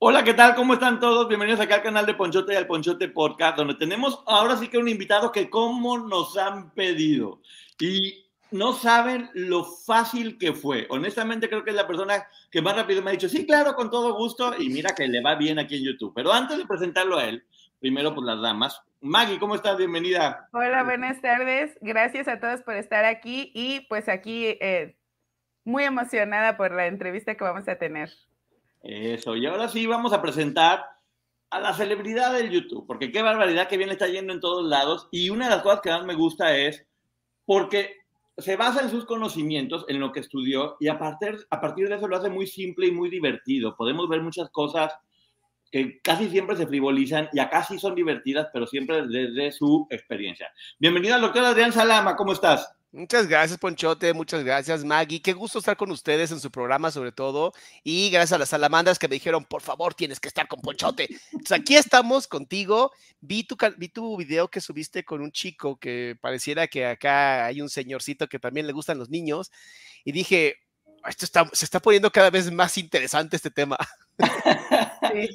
Hola, ¿qué tal? ¿Cómo están todos? Bienvenidos acá al canal de Ponchote y al Ponchote Podcast, donde tenemos ahora sí que un invitado que como nos han pedido. Y no saben lo fácil que fue. Honestamente creo que es la persona que más rápido me ha dicho, sí, claro, con todo gusto. Y mira que le va bien aquí en YouTube. Pero antes de presentarlo a él, primero pues las damas. Maggie, ¿cómo estás? Bienvenida. Hola, buenas tardes. Gracias a todos por estar aquí y pues aquí eh, muy emocionada por la entrevista que vamos a tener. Eso, y ahora sí vamos a presentar a la celebridad del YouTube, porque qué barbaridad que bien está yendo en todos lados. Y una de las cosas que más me gusta es porque se basa en sus conocimientos, en lo que estudió, y a partir, a partir de eso lo hace muy simple y muy divertido. Podemos ver muchas cosas que casi siempre se frivolizan y acá sí son divertidas, pero siempre desde su experiencia. Bienvenida al doctor Adrián Salama, ¿cómo estás? Muchas gracias, Ponchote. Muchas gracias, Maggie. Qué gusto estar con ustedes en su programa, sobre todo. Y gracias a las salamandras que me dijeron, por favor, tienes que estar con Ponchote. Entonces, aquí estamos contigo. Vi tu, vi tu video que subiste con un chico que pareciera que acá hay un señorcito que también le gustan los niños. Y dije, esto se está poniendo cada vez más interesante este tema. Sí.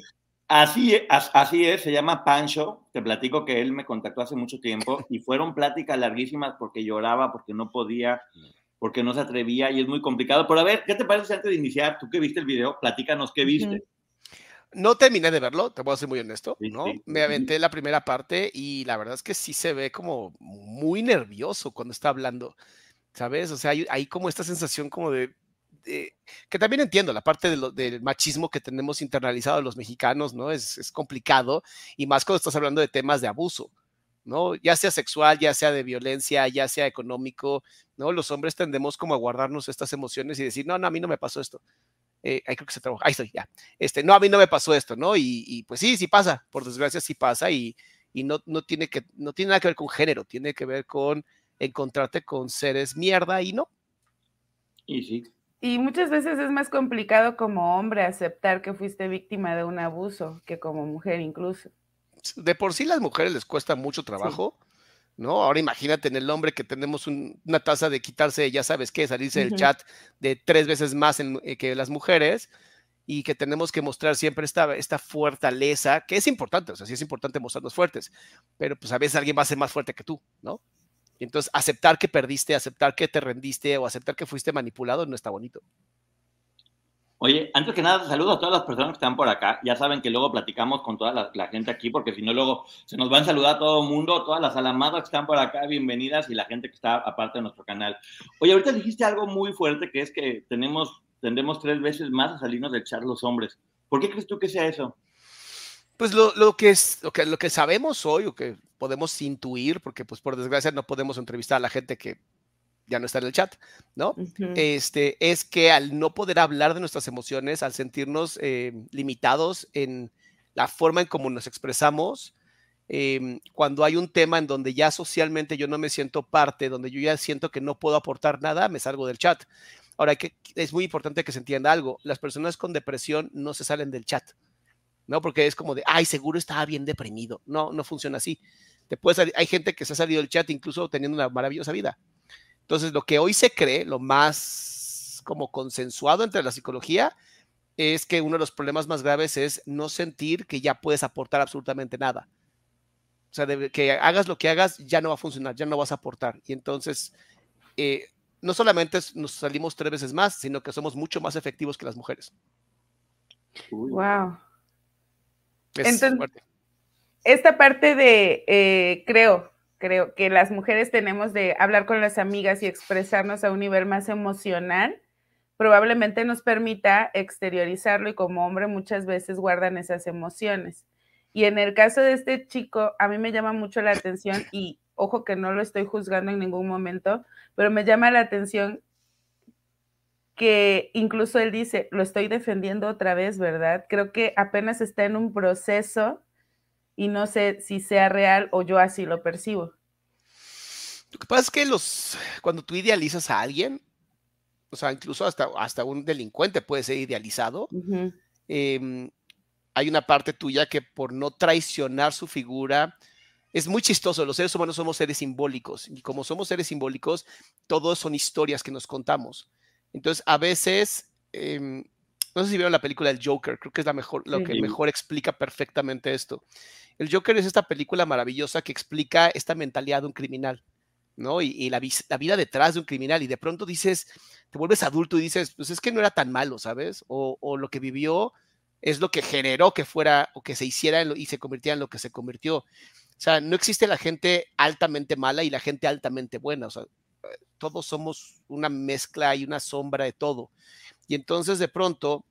Así, así es, se llama Pancho. Te platico que él me contactó hace mucho tiempo y fueron pláticas larguísimas porque lloraba, porque no podía, porque no se atrevía y es muy complicado. Pero a ver, ¿qué te parece antes de iniciar? Tú que viste el video, platícanos qué viste. No terminé de verlo, te voy a ser muy honesto, ¿no? Me aventé la primera parte y la verdad es que sí se ve como muy nervioso cuando está hablando, ¿sabes? O sea, hay, hay como esta sensación como de, que también entiendo la parte del machismo que tenemos internalizado los mexicanos, ¿no? Es, es, complicado y más cuando estás hablando de temas de abuso, ¿no? Ya sea sexual, ya sea de violencia, ya sea económico, ¿no? Los hombres tendemos como a guardarnos estas emociones y decir, no, no, a mí no me pasó esto. Eh, ahí creo que se trabaja, ahí estoy, ya. Este, no, a mí no me pasó esto, ¿no? Y, y pues sí, sí pasa, por desgracia sí pasa y, y no, no, tiene que, no tiene nada que ver con género, tiene que ver con encontrarte con seres mierda y no. Y sí, y muchas veces es más complicado como hombre aceptar que fuiste víctima de un abuso que como mujer incluso. De por sí las mujeres les cuesta mucho trabajo, sí. ¿no? Ahora imagínate en el hombre que tenemos un, una tasa de quitarse, ya sabes qué, salirse uh -huh. del chat de tres veces más en, eh, que las mujeres y que tenemos que mostrar siempre esta, esta fortaleza, que es importante, o sea, sí es importante mostrarnos fuertes, pero pues a veces alguien va a ser más fuerte que tú, ¿no? Y entonces aceptar que perdiste, aceptar que te rendiste o aceptar que fuiste manipulado no está bonito. Oye, antes que nada, saludo a todas las personas que están por acá. Ya saben que luego platicamos con toda la, la gente aquí, porque si no, luego se nos van a saludar a todo el mundo, todas las alamadas que están por acá, bienvenidas, y la gente que está aparte de nuestro canal. Oye, ahorita dijiste algo muy fuerte, que es que tenemos, tendemos tres veces más a salirnos del chat los hombres. ¿Por qué crees tú que sea eso? Pues lo, lo, que es, lo, que, lo que sabemos hoy, o que podemos intuir, porque pues por desgracia no podemos entrevistar a la gente que ya no está en el chat, ¿no? Uh -huh. Este, es que al no poder hablar de nuestras emociones, al sentirnos eh, limitados en la forma en cómo nos expresamos, eh, cuando hay un tema en donde ya socialmente yo no me siento parte, donde yo ya siento que no puedo aportar nada, me salgo del chat. Ahora, que es muy importante que se entienda algo, las personas con depresión no se salen del chat, ¿no? Porque es como de, ay, seguro estaba bien deprimido. No, no funciona así. Te puedes, hay gente que se ha salido del chat incluso teniendo una maravillosa vida. Entonces, lo que hoy se cree, lo más como consensuado entre la psicología, es que uno de los problemas más graves es no sentir que ya puedes aportar absolutamente nada. O sea, de que hagas lo que hagas, ya no va a funcionar, ya no vas a aportar. Y entonces, eh, no solamente nos salimos tres veces más, sino que somos mucho más efectivos que las mujeres. Wow. Entonces, esta parte de, eh, creo, creo que las mujeres tenemos de hablar con las amigas y expresarnos a un nivel más emocional, probablemente nos permita exteriorizarlo y como hombre muchas veces guardan esas emociones. Y en el caso de este chico, a mí me llama mucho la atención y ojo que no lo estoy juzgando en ningún momento, pero me llama la atención que incluso él dice, lo estoy defendiendo otra vez, ¿verdad? Creo que apenas está en un proceso y no sé si sea real o yo así lo percibo. Lo que pasa es que los, cuando tú idealizas a alguien, o sea, incluso hasta, hasta un delincuente puede ser idealizado, em, hay una parte tuya que por no traicionar su figura, es muy chistoso, los seres humanos somos seres simbólicos y como somos seres simbólicos, todos son historias que nos contamos. Entonces, a veces, em, no sé si vieron la película del Joker, creo que es la mejor, lo que mejor explica perfectamente esto. El Joker es esta película maravillosa que explica esta mentalidad de un criminal, ¿no? Y, la, vida detrás de un criminal. Y de pronto dices, te vuelves adulto y dices, pues es que no era tan malo, ¿sabes? O, lo que vivió es lo que generó que fuera o que se hiciera y se convirtiera en lo que se convirtió. O sea, no existe la gente altamente mala y la gente altamente buena. O sea, todos somos una mezcla y una sombra de todo. Y entonces de pronto,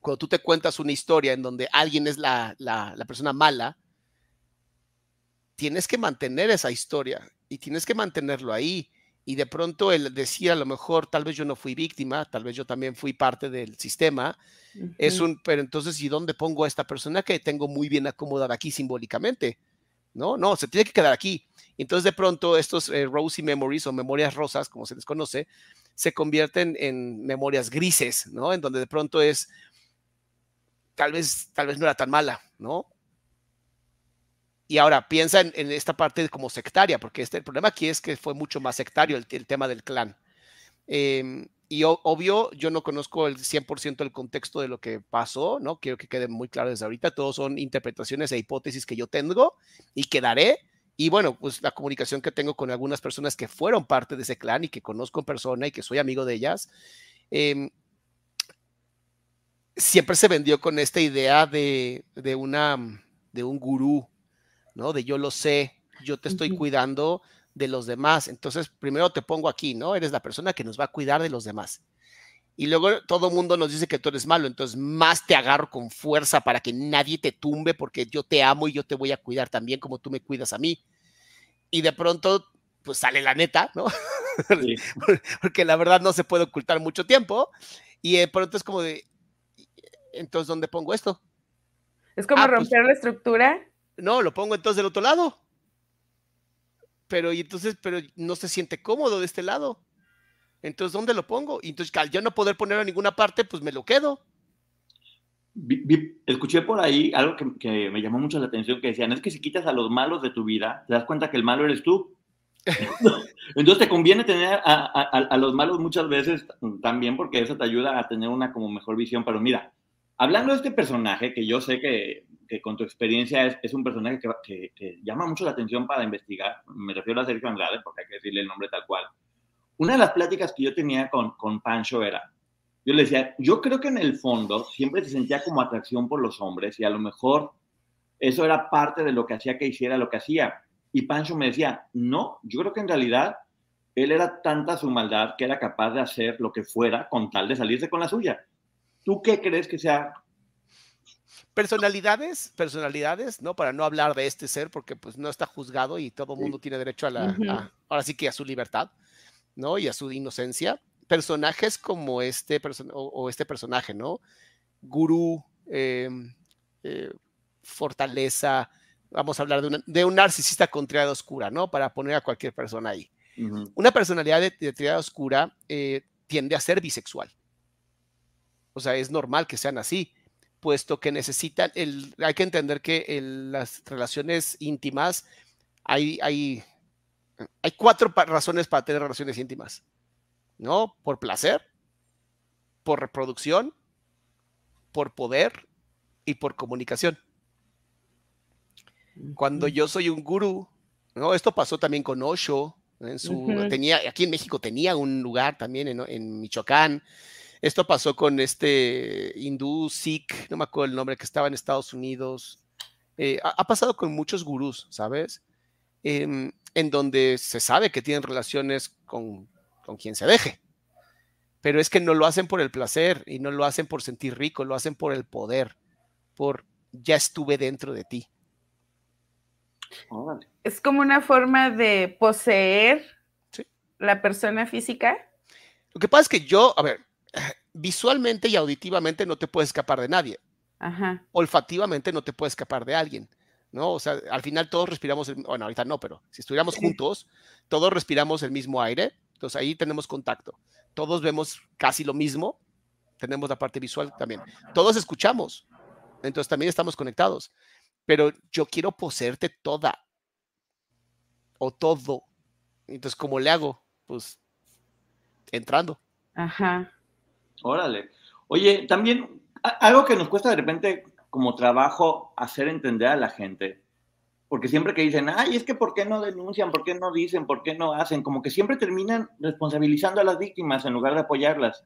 cuando tú te cuentas una historia en donde alguien es la, la, la persona mala, tienes que mantener esa historia y tienes que mantenerlo ahí. Y de pronto el decir a lo mejor, tal vez yo no fui víctima, tal vez yo también fui parte del sistema, es un, pero entonces, ¿y dónde pongo a esta persona que tengo muy bien acomodada aquí simbólicamente? No, no, se tiene que quedar aquí. Entonces de pronto estos eh, rosy memories o memorias rosas, como se les conoce, se convierten en memorias grises, ¿no? En donde de pronto es, tal vez, tal vez no era tan mala, ¿no? Y ahora piensa en, esta parte como sectaria, porque este, el problema aquí es que fue mucho más sectario el, tema del clan. Em, y obvio, yo no conozco el 100% del contexto de lo que pasó, ¿no? Quiero que quede muy claro desde ahorita. Todos son interpretaciones e hipótesis que yo tengo y que daré. Y bueno, pues la comunicación que tengo con algunas personas que fueron parte de ese clan y que conozco en persona y que soy amigo de ellas, em, siempre se vendió con esta idea de, de, una, de un gurú, ¿no? De yo lo sé, yo te estoy cuidando de los demás. Entonces, primero te pongo aquí, ¿no? Eres la persona que nos va a cuidar de los demás. Y luego todo el mundo nos dice que tú eres malo, entonces más te agarro con fuerza para que nadie te tumbe porque yo te amo y yo te voy a cuidar también como tú me cuidas a mí. Y de pronto, pues sale la neta, ¿no? porque la verdad no se puede ocultar mucho tiempo. Y de pronto es como de, entonces, ¿dónde pongo esto? Es como ah, pues romper la estructura no, lo pongo entonces del otro lado. Pero y entonces, pero no se siente cómodo de este lado. Entonces, ¿dónde lo pongo? Y entonces, al yo no poder ponerlo en ninguna parte, pues me lo quedo. Escuché por ahí algo que, me llamó mucho la atención, que decían, es que si quitas a los malos de tu vida, te das cuenta que el malo eres tú. Entonces te conviene tener a, a, los malos muchas veces también porque eso te ayuda a tener una como mejor visión. Pero mira, hablando de este personaje, que yo sé que que con tu experiencia es, es un personaje que, que, llama mucho la atención para investigar. Me refiero a Sergio Andrade, porque hay que decirle el nombre tal cual. Una de las pláticas que yo tenía con, con Pancho era, yo le decía, yo creo que en el fondo siempre se sentía como atracción por los hombres y a lo mejor eso era parte de lo que hacía que hiciera lo que hacía. Y Pancho me decía, no, yo creo que en realidad él era tanta su maldad que era capaz de hacer lo que fuera con tal de salirse con la suya. ¿Tú qué crees que sea Personalidades, personalidades, ¿no? Para no hablar de este ser, porque pues no está juzgado y todo el mundo tiene derecho a la, ahora sí que a su libertad, ¿no? Y a su inocencia. Personajes como este, o, este personaje, ¿no? Gurú, em, eh, fortaleza, vamos a hablar de, de un narcisista con triada oscura, ¿no? Para poner a cualquier persona ahí. Una personalidad de, de triada oscura eh, tiende a ser bisexual. O sea, es normal que sean así puesto que necesitan, el, hay que entender que las relaciones íntimas, hay, hay, hay cuatro razones para tener relaciones íntimas, ¿no? Por placer, por reproducción, por poder y por comunicación. Cuando yo soy un gurú, ¿no? Esto pasó también con Osho, En su, tenía, aquí en México tenía un lugar también en, en Michoacán. Esto pasó con este hindú Sikh, no me acuerdo el nombre, que estaba en Estados Unidos. Eh, ha, pasado con muchos gurús, ¿sabes? en donde se sabe que tienen relaciones con, con quien se deje. Pero es que no lo hacen por el placer y no lo hacen por sentir rico, lo hacen por el poder, por ya estuve dentro de ti. Es como una forma de poseer la persona física. Lo que pasa es que yo, a ver, visualmente y auditivamente no te puedes escapar de nadie. Ajá. Olfativamente no te puedes escapar de alguien. ¿no? O sea, al final todos respiramos, bueno, ahorita no, pero si estuviéramos juntos, todos respiramos el mismo aire, entonces ahí tenemos contacto. Todos vemos casi lo mismo, tenemos la parte visual también. Todos escuchamos, entonces también estamos conectados. Pero yo quiero poseerte toda o todo. Entonces, ¿cómo le hago? Pues entrando. Ajá. Órale. Oye, también algo que nos cuesta de repente como trabajo hacer entender a la gente, porque siempre que dicen, ay, es que ¿por qué no denuncian? ¿Por qué no dicen? ¿Por qué no hacen? Como que siempre terminan responsabilizando a las víctimas en lugar de apoyarlas.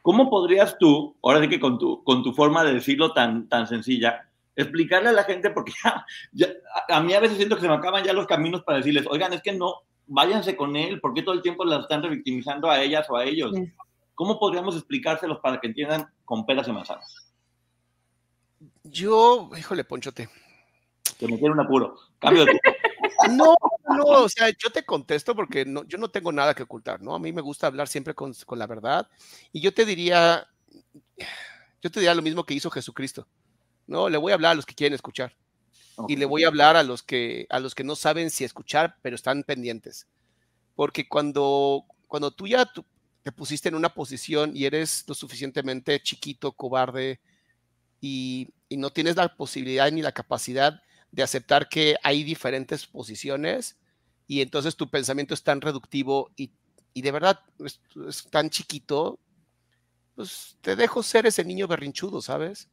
¿Cómo podrías tú, ahora sí que con tu, con tu forma de decirlo tan, tan sencilla, explicarle a la gente, porque ya, a, mí a veces siento que se me acaban ya los caminos para decirles, oigan, es que no, váyanse con él, ¿por qué todo el tiempo las están revictimizando a ellas o a ellos? ¿Cómo podríamos explicárselos para que entiendan con peras y manzanas? Yo, híjole, Ponchote. Que me quiere un apuro. Cambio de... No, no, o sea, yo te contesto porque no, yo no tengo nada que ocultar, ¿no? A mí me gusta hablar siempre con, con la verdad. Y yo te diría, yo te diría lo mismo que hizo Jesucristo. No, le voy a hablar a los que quieren escuchar. Y le voy a hablar a los que a los que no saben si escuchar, pero están pendientes. Porque cuando cuando tú ya te pusiste en una posición y eres lo suficientemente chiquito, cobarde y, y no tienes la posibilidad ni la capacidad de aceptar que hay diferentes posiciones y entonces tu pensamiento es tan reductivo y, y de verdad es, es, tan chiquito, pues te dejo ser ese niño berrinchudo, ¿sabes?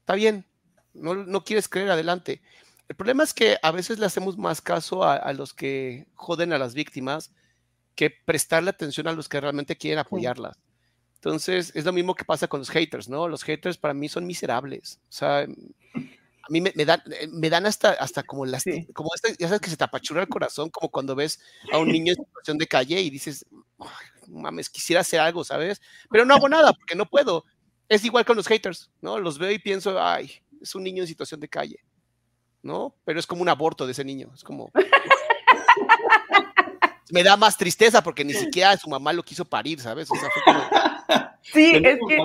Está bien, no, no quieres creer adelante. El problema es que a veces le hacemos más caso a, a, los que joden a las víctimas que prestarle atención a los que realmente quieren apoyarlas. Entonces, es lo mismo que pasa con los haters, ¿no? Los haters para mí son miserables. O sea, a mí me, me dan, eh, me dan hasta, hasta como las, sí. como este, ya sabes que se te apachurra el corazón, como cuando ves a un niño en situación de calle y dices, mames, quisiera hacer algo, ¿sabes? Pero no hago nada porque no puedo. Es igual con los haters, ¿no? Los veo y pienso, ay, es un niño en situación de calle, ¿no? Pero es como un aborto de ese niño, es como... me da más tristeza porque ni siquiera su mamá lo quiso parir, ¿sabes? O sea, fue como... Sí, es que,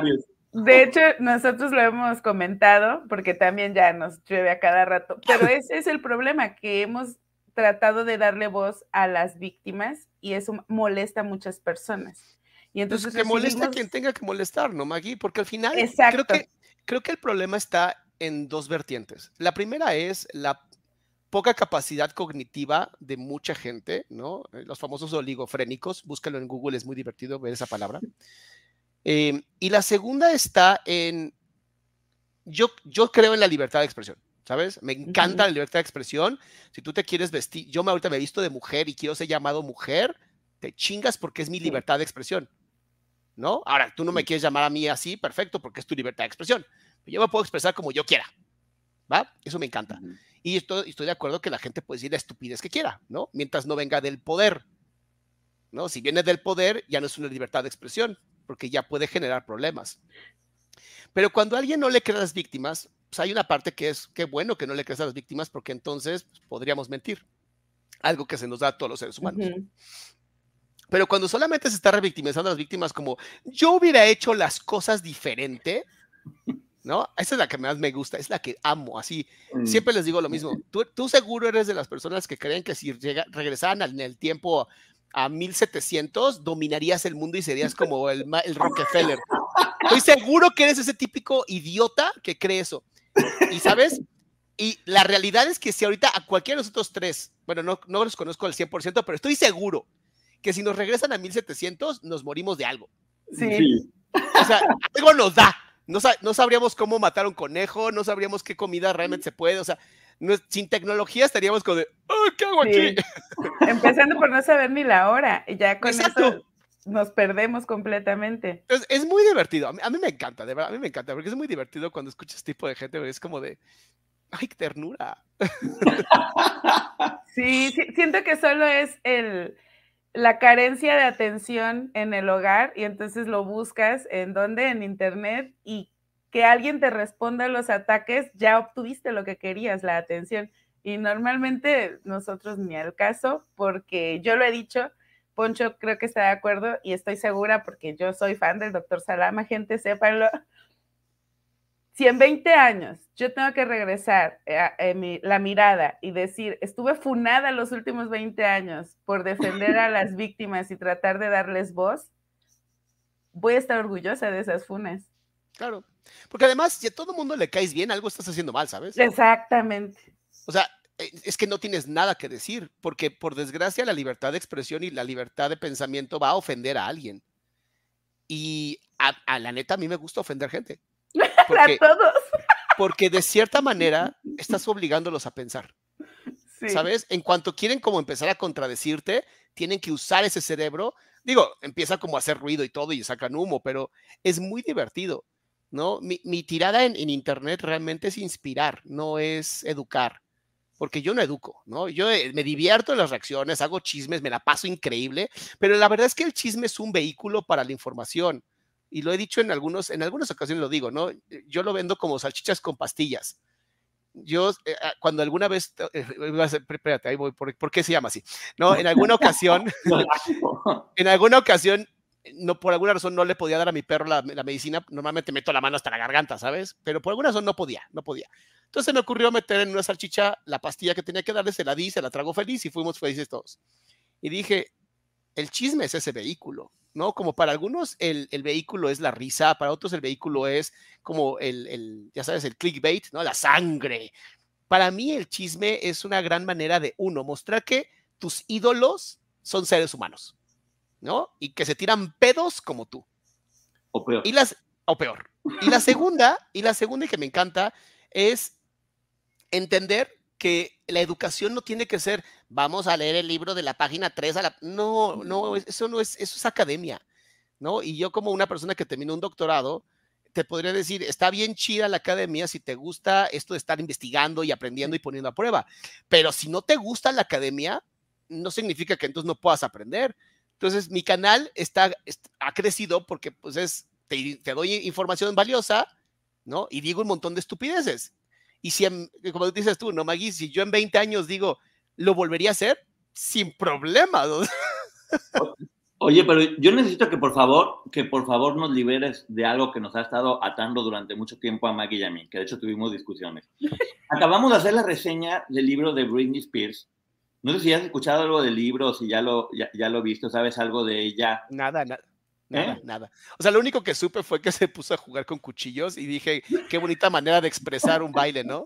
de hecho, nosotros lo hemos comentado porque también ya nos llueve a cada rato, pero ese es el problema, que hemos tratado de darle voz a las víctimas y eso molesta a muchas personas. Y pues entonces que molesta a quien tenga que molestar, ¿no, Maggie? Porque al final creo que, creo que el problema está en dos vertientes. La primera es la poca capacidad cognitiva de mucha gente, ¿no? Los famosos oligofrénicos, búscalo en Google, es muy divertido ver esa palabra. Eh, y la segunda está en, yo, yo creo en la libertad de expresión, ¿sabes? Me encanta uh -huh. la libertad de expresión. Si tú te quieres vestir, yo me ahorita me he visto de mujer y quiero ser llamado mujer, te chingas porque es mi libertad de expresión, ¿no? Ahora, tú no me quieres llamar a mí así, perfecto, porque es tu libertad de expresión. Yo me puedo expresar como yo quiera, ¿va? Eso me encanta. Uh -huh. Y estoy, estoy de acuerdo que la gente puede decir la estupidez que quiera, ¿no? Mientras no venga del poder, ¿no? Si viene del poder, ya no es una libertad de expresión, porque ya puede generar problemas. Pero cuando a alguien no le cree a las víctimas, pues hay una parte que es, qué bueno que no le crees a las víctimas, porque entonces pues, podríamos mentir. Algo que se nos da a todos los seres humanos. Uh -huh. Pero cuando solamente se está revictimizando a las víctimas como, yo hubiera hecho las cosas diferente, ¿no? Esa es la que más me gusta, es la que amo, así. Mm. Siempre les digo lo mismo. Tú, tú, seguro eres de las personas que creen que si llega, regresaran en el tiempo a 1700, dominarías el mundo y serías como el, el Rockefeller. Estoy seguro que eres ese típico idiota que cree eso. Y sabes, y la realidad es que si ahorita a cualquiera de nosotros tres, bueno, no, no los conozco al 100%, pero estoy seguro que si nos regresan a 1700, nos morimos de algo. Sí. O sea, algo nos da. No, no, sabríamos cómo matar un conejo, no sabríamos qué comida realmente se puede, o sea, sin tecnología estaríamos como de, ¿qué hago aquí? Empezando por no saber ni la hora, y ya con eso nos perdemos completamente. Es, muy divertido, a mí, me encanta, de verdad, a mí me encanta, porque es muy divertido cuando escuchas este tipo de gente, es como de, ¡ay, qué ternura! Sí, siento que solo es el, la carencia de atención en el hogar y entonces lo buscas en donde, en internet y que alguien te responda a los ataques, ya obtuviste lo que querías, la atención. Y normalmente nosotros ni al caso, porque yo lo he dicho, Poncho creo que está de acuerdo y estoy segura porque yo soy fan del doctor Salama, gente, sépanlo. Si en 20 años yo tengo que regresar a, eh, la mirada y decir, estuve funada los últimos 20 años por defender a las víctimas y tratar de darles voz, voy a estar orgullosa de esas funas. Claro. Porque además, si a todo mundo le caes bien, algo estás haciendo mal, ¿sabes? Exactamente. O sea, eh, es que no tienes nada que decir, porque por desgracia la libertad de expresión y la libertad de pensamiento va a ofender a alguien. Y a, la neta, a mí me gusta ofender gente. a todos. Porque de cierta manera estás obligándolos a pensar. ¿Sabes? En cuanto quieren como empezar a contradecirte, tienen que usar ese cerebro. Digo, empieza como a hacer ruido y todo y sacan humo, pero es muy divertido. ¿No? Mi, tirada en, Internet realmente es inspirar, no es educar, porque yo no educo, ¿no? Yo eh, me divierto en las reacciones, hago chismes, me la paso increíble, pero la verdad es que el chisme es un vehículo para la información. Y lo he dicho en, algunos, en algunas ocasiones, lo digo, ¿no? Yo lo vendo como salchichas con pastillas. Yo, eh, ah, cuando alguna vez, eh, espérate, ahí voy, ¿por, qué se llama así? No, en alguna ocasión, en alguna ocasión no por alguna razón no le podía dar a mi perro la, medicina, normalmente meto la mano hasta la garganta, ¿sabes? Pero por alguna razón no podía, no podía. Entonces me ocurrió meter en una salchicha la pastilla que tenía que darle, se la di, se la trago feliz y fuimos felices todos. Y dije, el chisme es ese vehículo, ¿no? Como para algunos el, vehículo es la risa, para otros el vehículo es como el, el, ya sabes, el clickbait, ¿no? La sangre. Para mí el chisme es una gran manera de, uno, mostrar que tus ídolos son seres humanos ¿no? Y que se tiran pedos como tú. O peor. Y las, o peor. Y la segunda, y la segunda que me encanta, es entender que la educación no tiene que ser, vamos a leer el libro de la página 3 a la... No, no, eso no es, eso es academia, ¿no? Y yo como una persona que terminó un doctorado, te podría decir, está bien chida la academia si te gusta esto de estar investigando y aprendiendo y poniendo a prueba, pero si no te gusta la academia, no significa que entonces no puedas aprender. Entonces, mi canal está, ha crecido porque, pues, es, te, doy información valiosa, ¿no? Y digo un montón de estupideces. Y si, como dices tú, ¿no, Maggie? Si yo en 20 años digo, ¿lo volvería a hacer? Sin problema. Oye, pero yo necesito que por favor, que por favor nos liberes de algo que nos ha estado atando durante mucho tiempo a Maggie y a mí, que de hecho tuvimos discusiones. Acabamos de hacer la reseña del libro de Britney Spears, no sé si has escuchado algo del libro, si ya lo, ya, ya lo visto, sabes algo de ella. Nada, nada. Nada, ¿Eh? nada. O sea, lo único que supe fue que se puso a jugar con cuchillos y dije, qué bonita manera de expresar un baile, ¿no?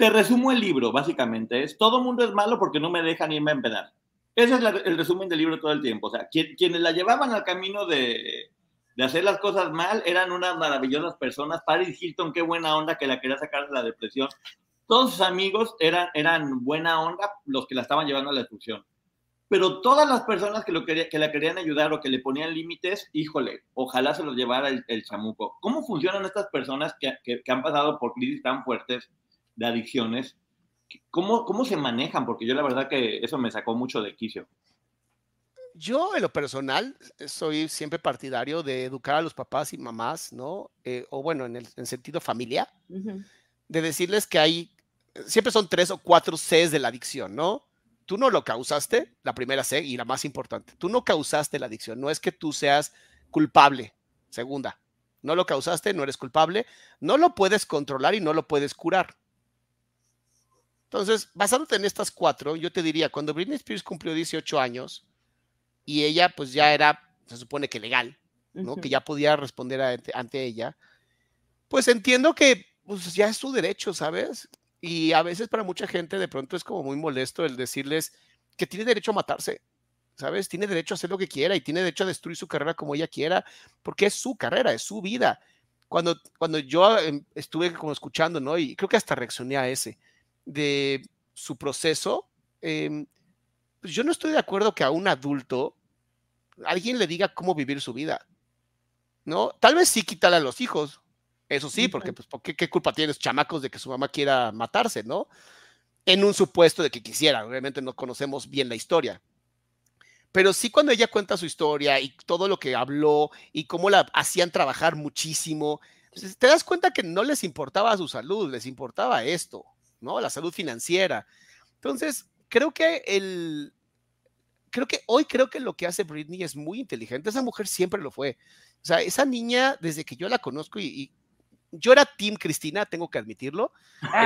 Te resumo el libro, básicamente. Es todo mundo es malo porque no me dejan irme a empedar. Ese es el resumen del libro todo el tiempo. O sea, quienes la llevaban al camino de, de hacer las cosas mal eran unas maravillosas personas. Paris Hilton, qué buena onda que la quería sacar de la depresión. Todos sus amigos eran, eran buena onda los que la estaban llevando a la destrucción pero todas las personas que, lo quería, que la querían ayudar o que le ponían límites, híjole, ojalá se los llevara el, chamuco. ¿Cómo funcionan estas personas que, que, han pasado por crisis tan fuertes de adicciones? ¿Cómo, ¿Cómo se manejan? Porque yo la verdad que eso me sacó mucho de quicio. Yo en lo personal soy siempre partidario de educar a los papás y mamás, ¿no? Eh, o bueno, en el sentido familia, de decirles que hay, siempre son tres o cuatro Cs de la adicción, ¿no? tú no lo causaste, la primera C y la más importante, tú no causaste la adicción, no es que tú seas culpable. Segunda, no lo causaste, no eres culpable, no lo puedes controlar y no lo puedes curar. Entonces, basándote en estas cuatro, yo te diría, cuando Britney Spears cumplió 18 años y ella pues ya era, se supone que legal, ¿no? Que ya podía responder ante, ella, pues entiendo que pues, ya es su derecho, ¿sabes? Y a veces para mucha gente de pronto es como muy molesto el decirles que tiene derecho a matarse, ¿sabes? Tiene derecho a hacer lo que quiera y tiene derecho a destruir su carrera como ella quiera, porque es su carrera, es su vida. Cuando, cuando yo em, estuve como escuchando, ¿no? Y creo que hasta reaccioné a ese de su proceso, em, pues yo no estoy de acuerdo que a un adulto alguien le diga cómo vivir su vida, ¿no? Tal vez sí quitarle a los hijos, eso sí, porque pues ¿qué, qué culpa tienen los chamacos de que su mamá quiera matarse, ¿no? En un supuesto de que quisiera, obviamente no conocemos bien la historia. Pero sí cuando ella cuenta su historia y todo lo que habló y cómo la hacían trabajar muchísimo, pues, te das cuenta que no les importaba su salud, les importaba esto, ¿no? La salud financiera. Entonces, creo que el, creo que hoy creo que lo que hace Britney es muy inteligente. Esa mujer siempre lo fue. O sea, esa niña, desde que yo la conozco y, yo era Team Cristina, tengo que admitirlo.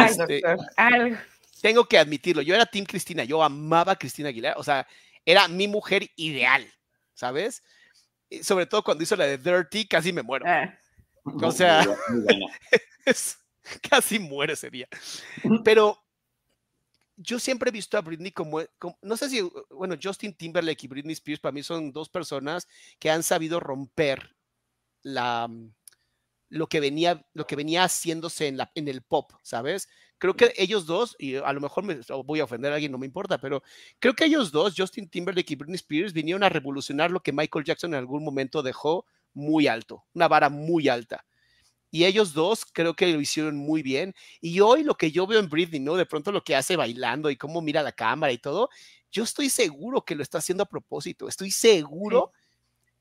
Este, tengo que admitirlo. Yo era Team Cristina. Yo amaba a Cristina Aguilera. O sea, era mi mujer ideal, ¿sabes? sobre todo cuando hizo la de Dirty, casi me muero. Ah. O sea, casi muere ese día. Pero yo siempre he visto a Britney como, no sé si, bueno, Justin Timberlake y Britney Spears para mí son dos personas que han sabido romper la, lo que venía, lo que venía haciéndose en, la, en el pop, ¿sabes? Creo que ellos dos, y a lo mejor me voy a ofender a alguien, no me importa, pero creo que ellos dos, Justin Timberlake y Britney Spears, vinieron a revolucionar lo que Michael Jackson en algún momento dejó muy alto, una vara muy alta. Y ellos dos creo que lo hicieron muy bien. Y hoy lo que yo veo en Britney, ¿no? De pronto lo que hace bailando y cómo mira la cámara y todo, yo estoy seguro que lo está haciendo a propósito. Estoy seguro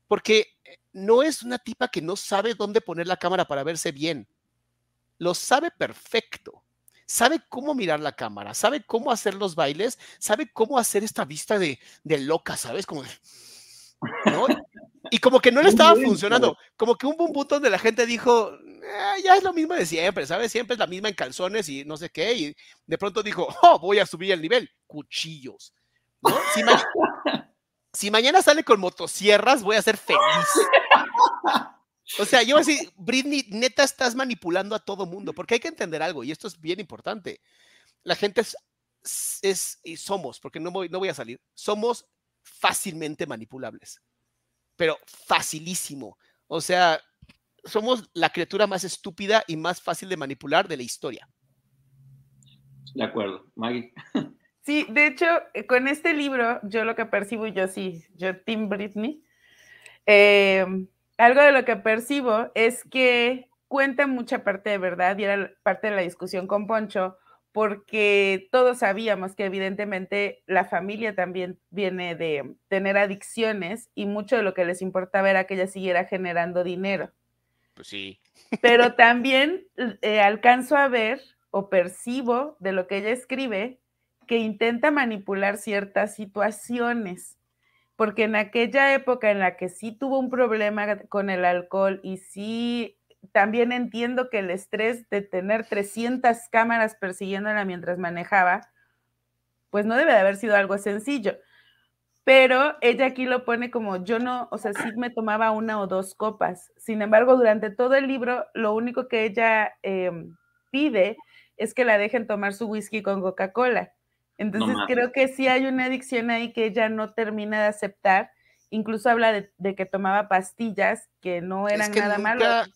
porque eh, no es una tipa que no sabe dónde poner la cámara para verse bien. Lo sabe perfecto. Sabe cómo mirar la cámara, sabe cómo hacer los bailes, sabe cómo hacer esta vista de, de loca, ¿sabes? Como, ¿no? Y como que no le estaba funcionando, como que hubo un punto donde la gente dijo, eh, ya es lo mismo de siempre, ¿sabes? Siempre es la misma en calzones y no sé qué, y de pronto dijo, oh, voy a subir el nivel, cuchillos. Si, mañana sale con motosierras, voy a ser feliz. O sea, yo así, Britney, neta estás manipulando a todo mundo, porque hay que entender algo, y esto es bien importante. La gente es, es y somos, porque no voy, no voy a salir, somos fácilmente manipulables pero facilísimo. O sea, somos la criatura más estúpida y más fácil de manipular de la historia. De acuerdo, Maggie. Sí, de hecho, eh, con este libro, yo lo que percibo, yo sí, yo Tim Britney, em, algo de lo que percibo es que cuenta mucha parte de verdad y era parte de la discusión con Poncho, porque todos sabíamos que evidentemente la familia también viene de tener adicciones y mucho de lo que les importaba era que ella siguiera generando dinero. Pues sí. Pero también eh, alcanzo a ver o percibo de lo que ella escribe que intenta manipular ciertas situaciones, porque en aquella época en la que sí tuvo un problema con el alcohol y sí también entiendo que el estrés de tener 300 cámaras persiguiéndola mientras manejaba, pues no debe de haber sido algo sencillo. Pero ella aquí lo pone como yo no, o sea, sí me tomaba una o dos copas. Sin embargo, durante todo el libro, lo único que ella em, pide es que la dejen tomar su whisky con Coca-Cola. Entonces creo que sí hay una adicción ahí que ella no termina de aceptar. Incluso habla de, que tomaba pastillas que no eran nada malas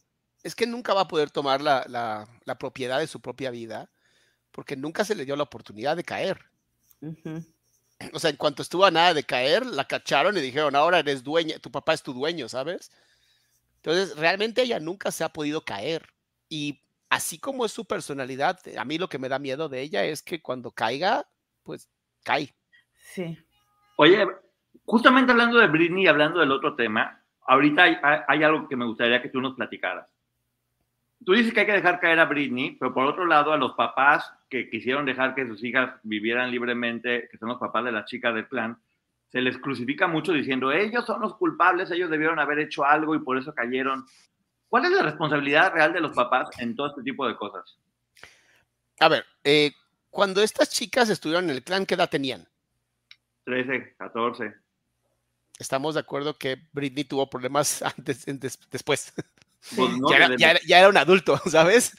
es que nunca va a poder tomar la, propiedad de su propia vida porque nunca se le dio la oportunidad de caer. O sea, en cuanto estuvo a nada de caer, la cacharon y dijeron, ahora eres dueña, tu papá es tu dueño, ¿sabes? Entonces, realmente ella nunca se ha podido caer. Y así como es su personalidad, a mí lo que me da miedo de ella es que cuando caiga, pues cae. Sí. Oye, justamente hablando de Britney y hablando del otro tema, ahorita hay algo que me gustaría que tú nos platicaras tú dices que hay que dejar caer a Britney, pero por otro lado, a los papás que quisieron dejar que sus hijas vivieran libremente, que son los papás de la chica del plan, se les crucifica mucho diciendo, ellos son los culpables, ellos debieron haber hecho algo y por eso cayeron. ¿Cuál es la responsabilidad real de los papás en todo este tipo de cosas? A ver, eh, cuando estas chicas estuvieron en el clan, ¿qué edad tenían? 13, 14. Estamos de acuerdo que Britney tuvo problemas antes, después. Pues ya, era, un adulto, ¿sabes?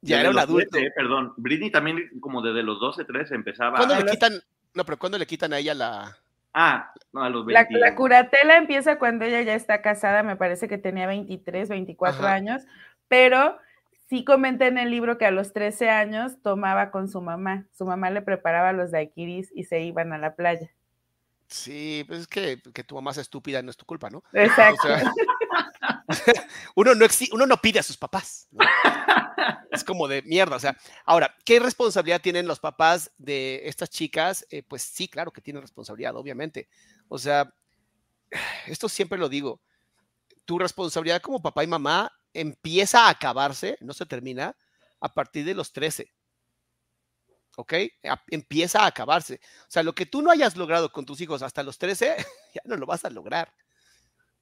Ya era un adulto. perdón, Britney también como desde los 12, 13 empezaba. ¿Cuándo le quitan, no, pero cuándo le quitan a ella la... Ah, no, a los 20. La, curatela empieza cuando ella ya está casada, me parece que tenía 23, 24 años, pero sí comenta en el libro que a los 13 años tomaba con su mamá. Su mamá le preparaba los daiquiris y se iban a la playa. Sí, pues es que, que tu mamá es estúpida no es tu culpa, ¿no? Exacto. uno, no pide a sus papás. es como de mierda. O sea, ahora, ¿qué responsabilidad tienen los papás de estas chicas? Eh, pues sí, claro que tienen responsabilidad, obviamente. O sea, esto siempre lo digo. Tu responsabilidad como papá y mamá empieza a acabarse, no se termina, a partir de los 13. ¿Ok? Empieza a acabarse. O sea, lo que tú no hayas logrado con tus hijos hasta los 13, ya no lo vas a lograr.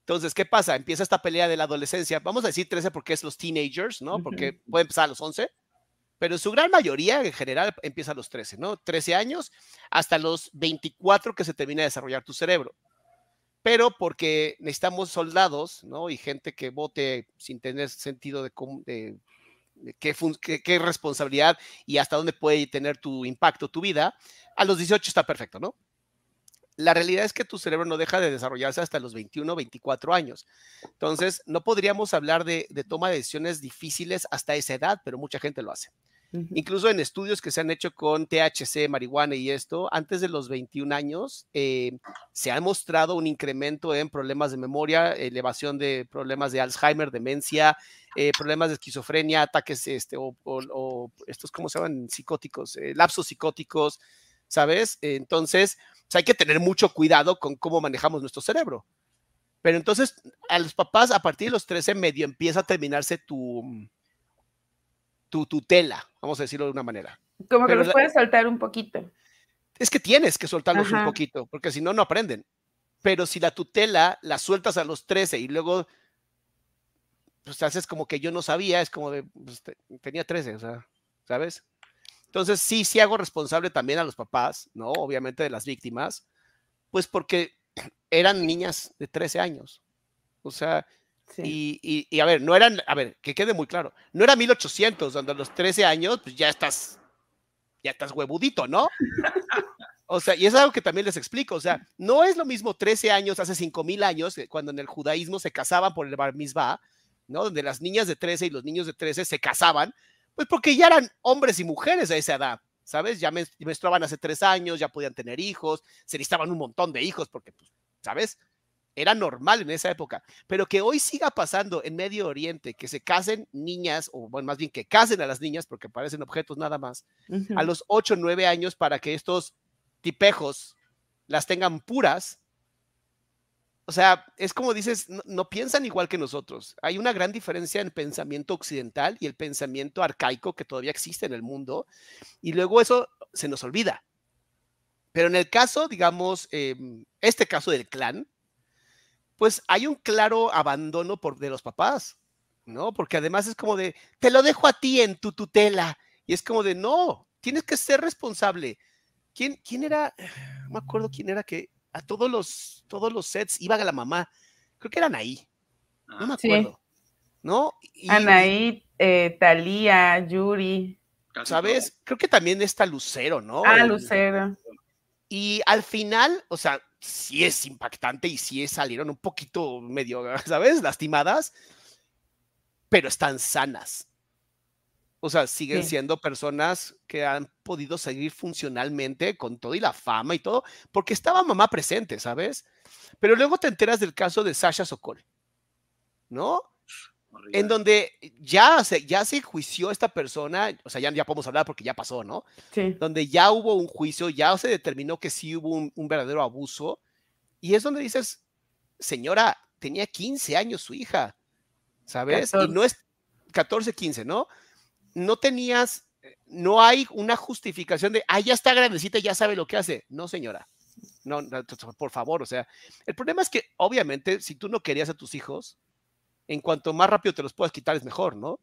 Entonces, ¿qué pasa? Empieza esta pelea de la adolescencia. Vamos a decir 13 porque es los teenagers, ¿no? Porque puede empezar a los 11, pero su gran mayoría en general empieza a los 13, ¿no? 13 años hasta los 24 que se termina de desarrollar tu cerebro. Pero porque necesitamos soldados, ¿no? Y gente que vote sin tener sentido de, de, qué, qué responsabilidad y hasta dónde puede tener tu impacto, tu vida, a los 18 está perfecto, ¿no? La realidad es que tu cerebro no deja de desarrollarse hasta los 21, 24 años. Entonces, no podríamos hablar de, toma de decisiones difíciles hasta esa edad, pero mucha gente lo hace. Incluso en estudios que se han hecho con THC, marihuana y esto, antes de los 21 años, eh, se ha mostrado un incremento en problemas de memoria, elevación de problemas de Alzheimer, demencia, eh, problemas de esquizofrenia, ataques este, o, estos, ¿cómo se llaman? Psicóticos, eh, lapsos psicóticos, ¿sabes? Entonces, hay que tener mucho cuidado con cómo manejamos nuestro cerebro. Pero entonces, a los papás, a partir de los 13, medio empieza a terminarse tu, tu tutela, vamos a decirlo de una manera. Como que los puedes soltar un poquito. Es que tienes que soltarlos un poquito, porque si no, no aprenden. Pero si la tutela la sueltas a los 13 y luego pues haces como que yo no sabía, es como de, pues, tenía 13, o sea, ¿sabes? Entonces, sí, sí hago responsable también a los papás, ¿no? Obviamente de las víctimas, pues porque eran niñas de 13 años. O sea, y, y, a ver, no eran, a ver, que quede muy claro, no era 1800, donde a los 13 años, pues ya estás, ya estás huevudito, ¿no? O sea, y es algo que también les explico, o sea, no es lo mismo 13 años, hace 5000 años, cuando en el judaísmo se casaban por el bar mitzvah, ¿no? Donde las niñas de 13 y los niños de 13 se casaban pues porque ya eran hombres y mujeres a esa edad, ¿sabes? Ya menstruaban hace tres años, ya podían tener hijos, se necesitaban un montón de hijos porque, pues, ¿sabes? Era normal en esa época, pero que hoy siga pasando en Medio Oriente, que se casen niñas, o bueno, más bien que casen a las niñas, porque parecen objetos nada más, a los 8 o 9 años para que estos tipejos las tengan puras, o sea, es como dices, no, piensan igual que nosotros. Hay una gran diferencia en pensamiento occidental y el pensamiento arcaico que todavía existe en el mundo, y luego eso se nos olvida. Pero en el caso, digamos, em, este caso del clan, pues hay un claro abandono por, de los papás, ¿no? Porque además es como de, te lo dejo a ti en tu tutela. Y es como de, no, tienes que ser responsable. ¿Quién, quién era? No me acuerdo quién era que a todos los, todos los sets iban a la mamá. Creo que eran ahí. No me acuerdo. ¿No? Anaí, eh, Talía, Yuri. ¿Sabes? Creo que también está Lucero, ¿no? Ah, Lucero. Y al final, o sea, sí es impactante y sí salieron un poquito medio, ¿sabes? Lastimadas, pero están sanas. O sea, siguen siendo personas que han podido seguir funcionalmente con todo y la fama y todo, porque estaba mamá presente, ¿sabes? Pero luego te enteras del caso de Sasha Sokol, ¿no? En donde ya se, ya se juició esta persona, o sea, ya, ya podemos hablar porque ya pasó, ¿no? Sí. Donde ya hubo un juicio, ya se determinó que sí hubo un, un verdadero abuso. Y es donde dices, señora, tenía 15 años su hija, ¿sabes? Y no es 14, 15, ¿no? No tenías, eh, no hay una justificación de, ah, ya está grandecita, ya sabe lo que hace. No, señora. No, por favor, o sea, el problema es que obviamente si tú no querías a tus hijos, en cuanto más rápido te los puedas quitar es mejor, ¿no?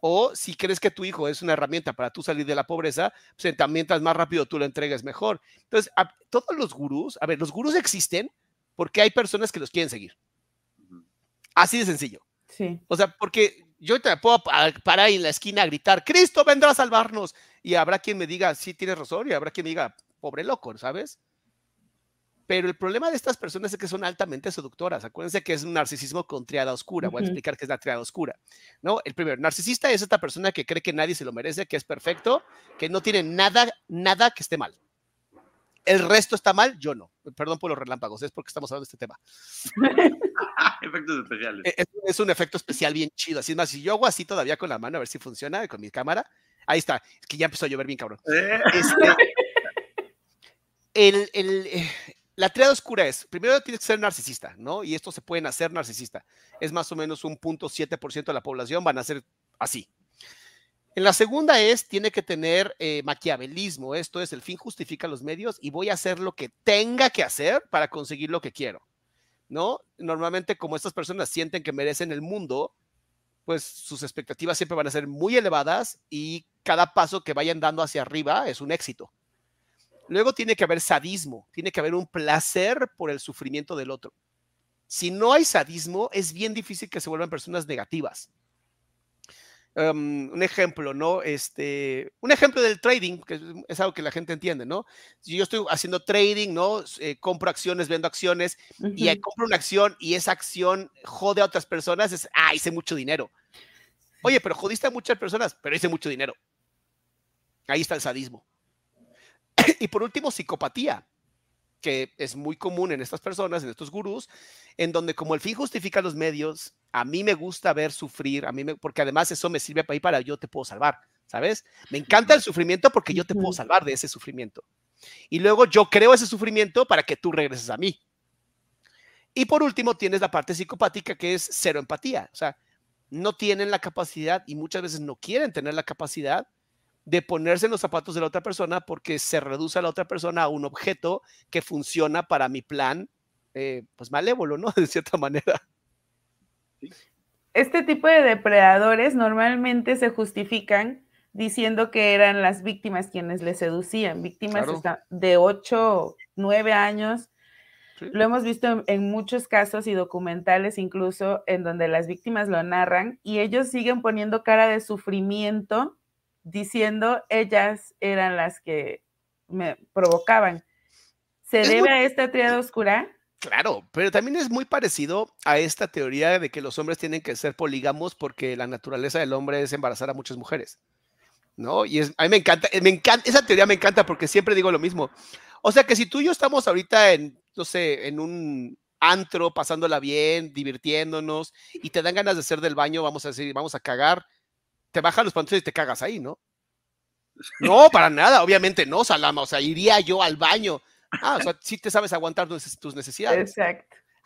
O si crees que tu hijo es una herramienta para tú salir de la pobreza, pues mientras más rápido tú lo entregues, mejor. Entonces, todos los gurús, a ver, los gurús existen porque hay personas que los quieren seguir. Así de sencillo. Sí. O sea, porque yo te puedo parar en la esquina a gritar, Cristo vendrá a salvarnos. Y habrá quien me diga, sí, tienes razón, y habrá quien me diga, pobre loco, ¿sabes? Pero el problema de estas personas es que son altamente seductoras. Acuérdense que es un narcisismo con triada oscura. Voy a explicar qué es la triada oscura. ¿no? El primero, narcisista es esta persona que cree que nadie se lo merece, que es perfecto, que no tiene nada, nada que esté mal. El resto está mal, yo no. Perdón por los relámpagos, es porque estamos hablando de este tema. Efectos especiales. E-, es, un efecto especial bien chido. Así es más, si yo hago así todavía con la mano, a ver si funciona con mi cámara. Ahí está. Es que ya empezó a llover bien, cabrón. Eh. Este, el, el, eh, la triada oscura es, primero tienes que ser narcisista, ¿no? Y esto se puede hacer narcisista. Es más o menos un punto 7% de la población van a ser así. En la segunda es, tiene que tener eh, maquiavelismo. Esto es, el fin justifica los medios y voy a hacer lo que tenga que hacer para conseguir lo que quiero, ¿no? Normalmente como estas personas sienten que merecen el mundo, pues sus expectativas siempre van a ser muy elevadas y cada paso que vayan dando hacia arriba es un éxito. Luego tiene que haber sadismo, tiene que haber un placer por el sufrimiento del otro. Si no hay sadismo, es bien difícil que se vuelvan personas negativas. Em, un ejemplo, ¿no? Este, un ejemplo del trading, que es algo que la gente entiende, ¿no? Si yo estoy haciendo trading, ¿no? Eh, compro acciones, vendo acciones, y compro una acción y esa acción jode a otras personas, es, ah, hice mucho dinero. Oye, pero jodiste a muchas personas, pero hice mucho dinero. Ahí está el sadismo. y por último, psicopatía, que es muy común en estas personas, en estos gurús, en donde como el fin justifica los medios, a mí me gusta ver sufrir, a mí porque además eso me sirve para ir para yo te puedo salvar, ¿sabes? Me encanta el sufrimiento porque yo te puedo salvar de ese sufrimiento. Y luego yo creo ese sufrimiento para que tú regreses a mí. Y por último, tienes la parte psicopática que es cero empatía. O sea, no tienen la capacidad y muchas veces no quieren tener la capacidad de ponerse en los zapatos de la otra persona porque se reduce a la otra persona a un objeto que funciona para mi plan, eh, pues malévolo, ¿no? De cierta manera. Este tipo de depredadores normalmente se justifican diciendo que eran las víctimas quienes le seducían, víctimas de 8, 9 años. Lo hemos visto en, muchos casos y documentales incluso en donde las víctimas lo narran y ellos siguen poniendo cara de sufrimiento diciendo ellas eran las que me provocaban. ¿Se debe a esta triada oscura? Claro, pero también es muy parecido a esta teoría de que los hombres tienen que ser polígamos porque la naturaleza del hombre es embarazar a muchas mujeres. ¿No? Y es, a mí me encanta, me encanta, esa teoría me encanta porque siempre digo lo mismo. O sea que si tú y yo estamos ahorita en, no sé, en un antro, pasándola bien, divirtiéndonos, y te dan ganas de hacer del baño, vamos a decir, vamos a cagar, te bajan los pantalones y te cagas ahí, ¿no? No, para nada, obviamente no, Salama. O sea, iría yo al baño. Ah, o sea, sí te sabes aguantar tus necesidades. Exacto.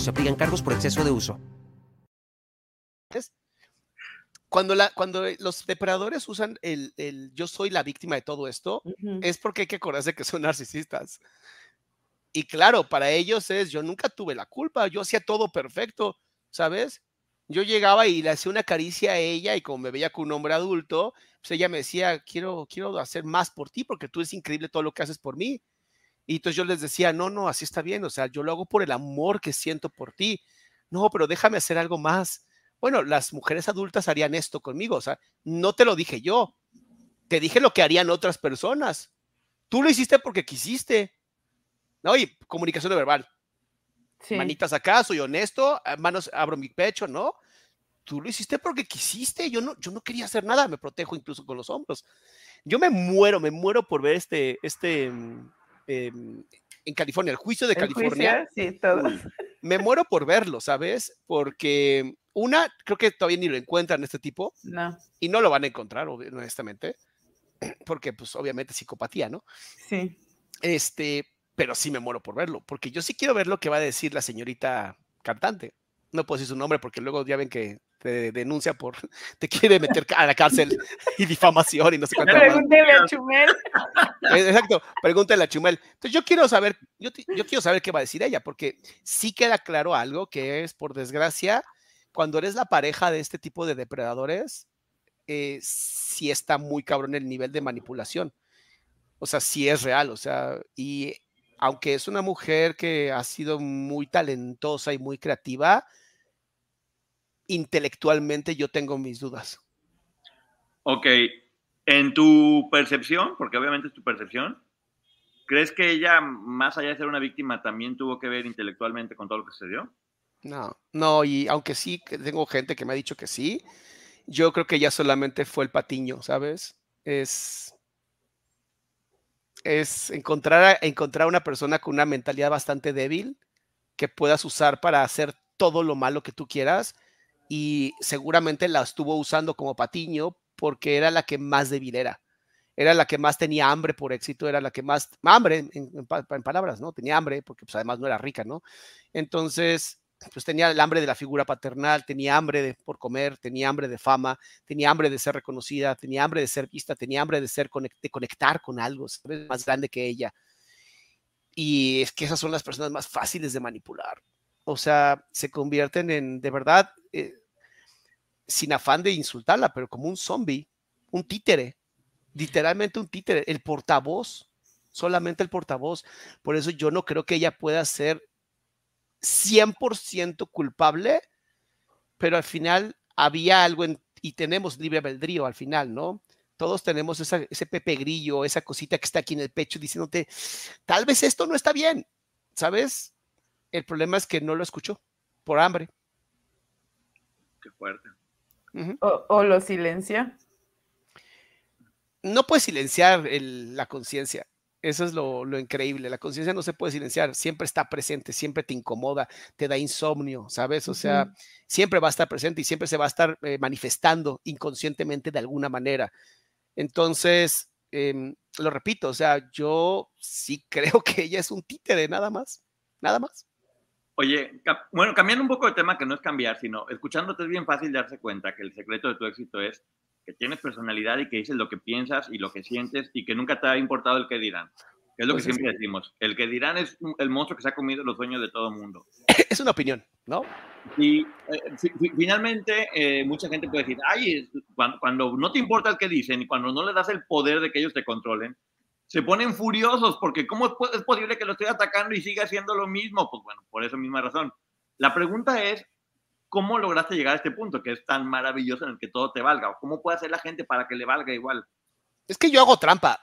se aplican cargos por exceso de uso. Cuando, la, cuando los depredadores usan el, el, yo soy la víctima de todo esto, es porque hay que acordarse que son narcisistas. Y claro, para ellos es, yo nunca tuve la culpa, yo hacía todo perfecto, ¿sabes? Yo llegaba y le hacía una caricia a ella y como me veía con un hombre adulto, pues ella me decía, quiero, quiero hacer más por ti porque tú es increíble todo lo que haces por mí. Y entonces yo les decía, no, no, así está bien, o sea, yo lo hago por el amor que siento por ti. No, pero déjame hacer algo más. Bueno, las mujeres adultas harían esto conmigo, o sea, no te lo dije yo, te dije lo que harían otras personas. Tú lo hiciste porque quisiste. No, y comunicación verbal. Manitas acá, soy honesto, manos, abro mi pecho, ¿no? Tú lo hiciste porque quisiste, yo no, yo no quería hacer nada, me protejo incluso con los hombros. Yo me muero, me muero por ver este, este, Em, en California, el juicio de California. sí, todo. Me muero por verlo, ¿sabes? Porque una, creo que todavía ni lo encuentran este tipo. No. Y no lo van a encontrar, honestamente, porque pues obviamente psicopatía, ¿no? Sí. Este, pero sí me muero por verlo, porque yo sí quiero ver lo que va a decir la señorita cantante. No puedo decir su nombre porque luego ya ven que te denuncia por, te quiere meter a la cárcel y difamación y no sé cuánto. Pregúntele a Chumel. Exacto, pregúntale a Chumel. Entonces yo quiero saber, yo, yo quiero saber qué va a decir ella, porque sí queda claro algo que es, por desgracia, cuando eres la pareja de este tipo de depredadores, eh, sí está muy cabrón el nivel de manipulación. O sea, sí es real, o sea, y aunque es una mujer que ha sido muy talentosa y muy creativa, intelectualmente yo tengo mis dudas. Ok, en tu percepción, porque obviamente es tu percepción, ¿crees que ella, más allá de ser una víctima, también tuvo que ver intelectualmente con todo lo que sucedió? No, no, y aunque sí, tengo gente que me ha dicho que sí, yo creo que ella solamente fue el patiño, ¿sabes? Es, es encontrar, encontrar una persona con una mentalidad bastante débil que puedas usar para hacer todo lo malo que tú quieras y seguramente la estuvo usando como patiño porque era la que más débil era. Era la que más tenía hambre por éxito, era la que más, hambre en, palabras, ¿no? Tenía hambre porque pues además no era rica, ¿no? Entonces, pues tenía el hambre de la figura paternal, tenía hambre de, por comer, tenía hambre de fama, tenía hambre de ser reconocida, tenía hambre de ser vista, tenía hambre de ser de conectar con algo más grande que ella. Y es que esas son las personas más fáciles de manipular. O sea, se convierten en, de verdad, eh, sin afán de insultarla, pero como un zombie, un títere, literalmente un títere, el portavoz, solamente el portavoz. Por eso yo no creo que ella pueda ser 100% culpable, pero al final había algo y tenemos libre albedrío al final, ¿no? Todos tenemos ese pepe grillo, esa cosita que está aquí en el pecho diciéndote, tal vez esto no está bien, ¿sabes? El problema es que no lo escuchó por hambre. Qué fuerte o, lo silencia. No puedes silenciar la conciencia. Eso es lo, increíble. La conciencia no se puede silenciar, siempre está presente, siempre te incomoda, te da insomnio, ¿sabes? O sea, siempre va a estar presente y siempre se va a estar eh, manifestando inconscientemente de alguna manera. Entonces, em, lo repito, o sea, yo sí creo que ella es un títere, nada más, nada más. Oye, bueno, cambiando un poco de tema, que no es cambiar, sino escuchándote es bien fácil darse cuenta que el secreto de tu éxito es que tienes personalidad y que dices lo que piensas y lo que sientes y que nunca te ha importado el que dirán. Que es lo que pues siempre decimos. El que dirán es el monstruo que se ha comido los sueños de todo el mundo. Es una opinión, ¿no? Y eh, finalmente eh, mucha gente puede decir, ay, cuando, cuando no te importa el que dicen y cuando no le das el poder de que ellos te controlen, se ponen furiosos porque ¿cómo es posible que lo estoy atacando y siga haciendo lo mismo? Pues bueno, por esa misma razón. La pregunta es, ¿cómo lograste llegar a este punto que es tan maravilloso en el que todo te valga? ¿Cómo puede hacer la gente para que le valga igual? Es que yo hago trampa.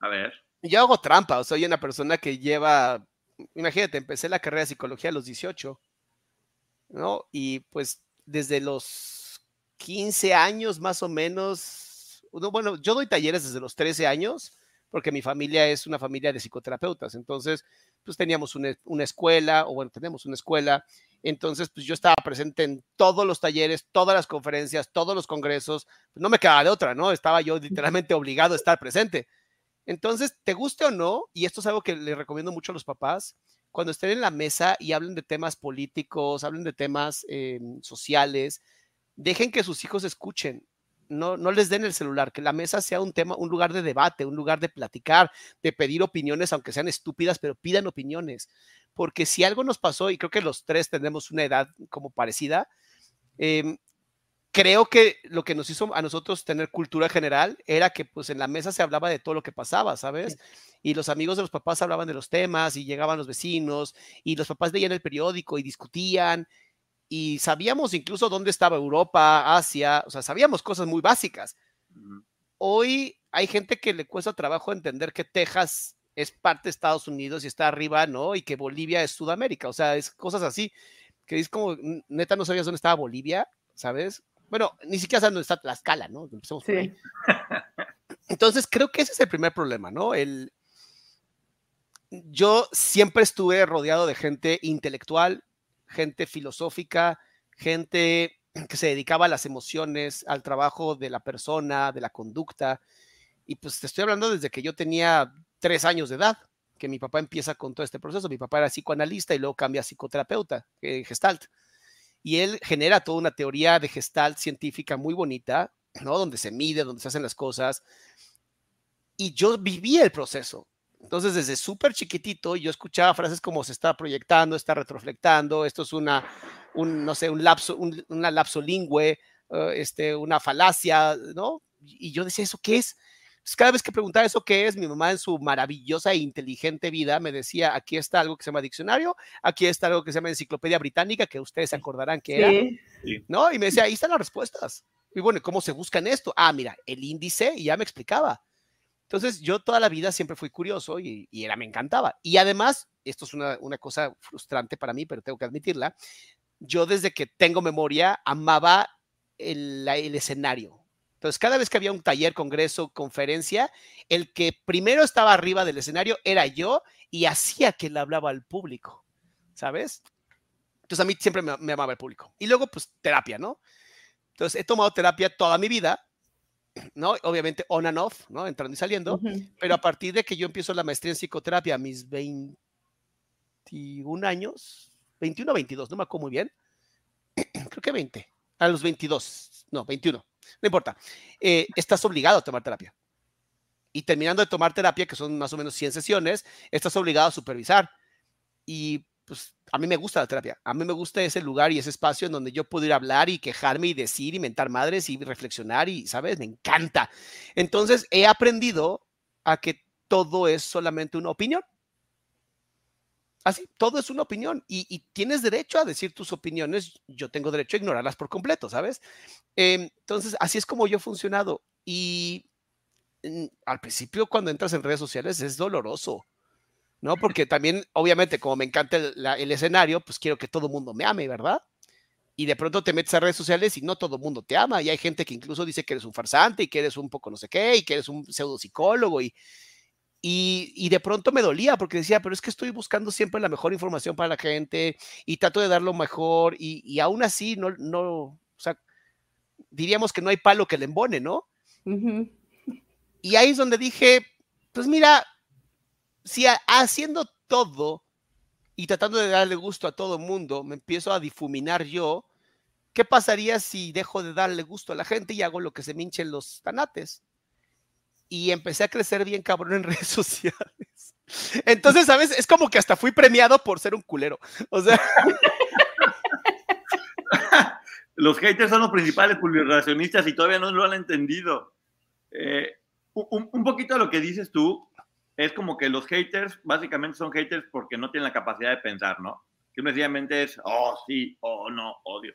A ver. Yo hago trampa, o soy una persona que lleva, imagínate, empecé la carrera de psicología a los 18, ¿no? Y pues desde los 15 años más o menos bueno, yo doy talleres desde los 13 años porque mi familia es una familia de psicoterapeutas. Entonces, pues teníamos una, escuela, o bueno, tenemos una escuela. Entonces, pues yo estaba presente en todos los talleres, todas las conferencias, todos los congresos. No me quedaba de otra, ¿no? Estaba yo literalmente obligado a estar presente. Entonces, te guste o no, y esto es algo que le recomiendo mucho a los papás, cuando estén en la mesa y hablen de temas políticos, hablen de temas eh, sociales, dejen que sus hijos escuchen no, no les den el celular, que la mesa sea un tema, un lugar de debate, un lugar de platicar, de pedir opiniones, aunque sean estúpidas, pero pidan opiniones. Porque si algo nos pasó, y creo que los tres tenemos una edad como parecida, em, creo que lo que nos hizo a nosotros tener cultura general era que pues en la mesa se hablaba de todo lo que pasaba, ¿sabes? Y los amigos de los papás hablaban de los temas y llegaban los vecinos y los papás leían el periódico y discutían y sabíamos incluso dónde estaba Europa, Asia, o sea, sabíamos cosas muy básicas. Hoy hay gente que le cuesta trabajo entender que Texas es parte de Estados Unidos y está arriba, ¿no? Y que Bolivia es Sudamérica, o sea, es cosas así, que es como, neta, no sabías dónde estaba Bolivia, ¿sabes? Bueno, ni siquiera sabes dónde está Tlaxcala, ¿no? sí. Entonces, creo que ese es el primer problema, ¿no? El, yo siempre estuve rodeado de gente intelectual, gente filosófica, gente que se dedicaba a las emociones, al trabajo de la persona, de la conducta. Y pues te estoy hablando desde que yo tenía tres años de edad, que mi papá empieza con todo este proceso. Mi papá era psicoanalista y luego cambia a psicoterapeuta, eh, gestalt. Y él genera toda una teoría de gestalt científica muy bonita, ¿no? Donde se mide, donde se hacen las cosas. Y yo viví el proceso. Entonces, desde súper chiquitito, yo escuchaba frases como se está proyectando, está retroflectando, esto es una, un, no sé, un lapso, una lapso lingüe, eh, este, una falacia, ¿no? Y yo decía, ¿eso qué es? Pues cada vez que preguntaba eso qué es, mi mamá en su maravillosa e inteligente vida me decía, aquí está algo que se llama diccionario, aquí está algo que se llama enciclopedia británica, que ustedes se acordarán que era, ¿no? Y me decía, ahí están las respuestas. Y bueno, ¿cómo se buscan esto? Ah, mira, el índice, y ya me explicaba. Entonces, yo toda la vida siempre fui curioso y, era, me encantaba. Y además, esto es una, una cosa frustrante para mí, pero tengo que admitirla, yo desde que tengo memoria amaba el, el, escenario. Entonces, cada vez que había un taller, congreso, conferencia, el que primero estaba arriba del escenario era yo y hacía que le hablaba al público, ¿sabes? Entonces, a mí siempre me, me amaba el público. Y luego, pues, terapia, ¿no? Entonces, he tomado terapia toda mi vida, ¿no? Obviamente on and off, ¿no? Entrando y saliendo, pero a partir de que yo empiezo la maestría en psicoterapia a mis 21 años, 21 o 22, no me acuerdo muy bien, creo que 20, a los 22, no, 21, no importa, eh, estás obligado a tomar terapia. Y terminando de tomar terapia, que son más o menos 100 sesiones, estás obligado a supervisar. Y pues a mí me gusta la terapia, a mí me gusta ese lugar y ese espacio en donde yo puedo ir a hablar y quejarme y decir y mentar madres y reflexionar y, ¿sabes? Me encanta. Entonces he aprendido a que todo es solamente una opinión. Así, todo es una opinión y, tienes derecho a decir tus opiniones. Yo tengo derecho a ignorarlas por completo, ¿sabes? Em, entonces, así es como yo he funcionado. Y mm, al principio, cuando entras en redes sociales, es doloroso ¿no? Porque también, obviamente, como me encanta el, escenario, pues quiero que todo el mundo me ame, ¿verdad? Y de pronto te metes a redes sociales y no todo el mundo te ama. Y hay gente que incluso dice que eres un farsante y que eres un poco no sé qué y que eres un pseudo psicólogo. Y, y, de pronto me dolía porque decía, pero es que estoy buscando siempre la mejor información para la gente y trato de dar lo mejor. Y, y aún así, no, no, o sea, diríamos que no hay palo que le embone, ¿no? Y ahí es donde dije, pues mira, si haciendo todo y tratando de darle gusto a todo el mundo, me empiezo a difuminar yo, ¿qué pasaría si dejo de darle gusto a la gente y hago lo que se me hinchen los tanates? Y empecé a crecer bien cabrón en redes sociales. Entonces, ¿sabes? Es como que hasta fui premiado por ser un culero. O sea. los haters son los principales publicacionistas y todavía no lo han entendido. Eh, un, un, poquito lo que dices tú, es como que los haters básicamente son haters porque no tienen la capacidad de pensar, ¿no? Que sencillamente es, oh, sí, oh, no, odio.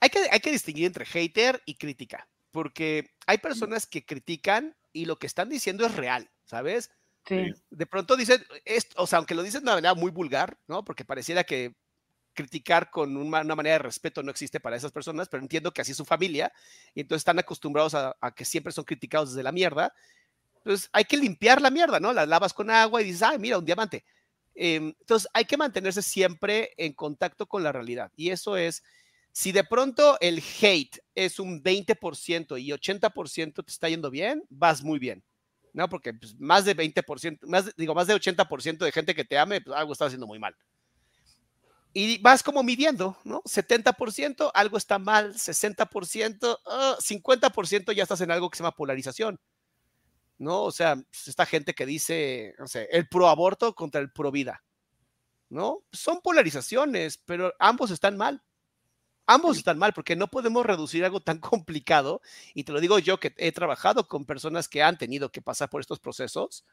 Hay que, hay que distinguir entre hater y crítica, porque hay personas que critican y lo que están diciendo es real, ¿sabes? Sí. De pronto dicen, esto, o sea, aunque lo dicen de una manera muy vulgar, ¿no? Porque pareciera que criticar con una, manera de respeto no existe para esas personas, pero entiendo que así es su familia, y entonces están acostumbrados a, a que siempre son criticados desde la mierda, entonces hay que limpiar la mierda, ¿no? La lavas con agua y dices, ay, mira, un diamante. Em, entonces hay que mantenerse siempre en contacto con la realidad. Y eso es, si de pronto el hate es un 20% y 80% te está yendo bien, vas muy bien. ¿no? Porque pues, más de 20%, más, digo, más de 80% de gente que te ame, pues algo está haciendo muy mal. Y vas como midiendo, ¿no? 70%, algo está mal, 60%, 50% ah, ya estás en algo que se llama polarización. ¿No? O sea, pues, esta gente que dice, no sé, el pro aborto contra el pro vida, ¿no? Son polarizaciones, pero ambos están mal. Ambos están mal porque no podemos reducir algo tan complicado. Y te lo digo yo que he trabajado con personas que han tenido que pasar por estos procesos,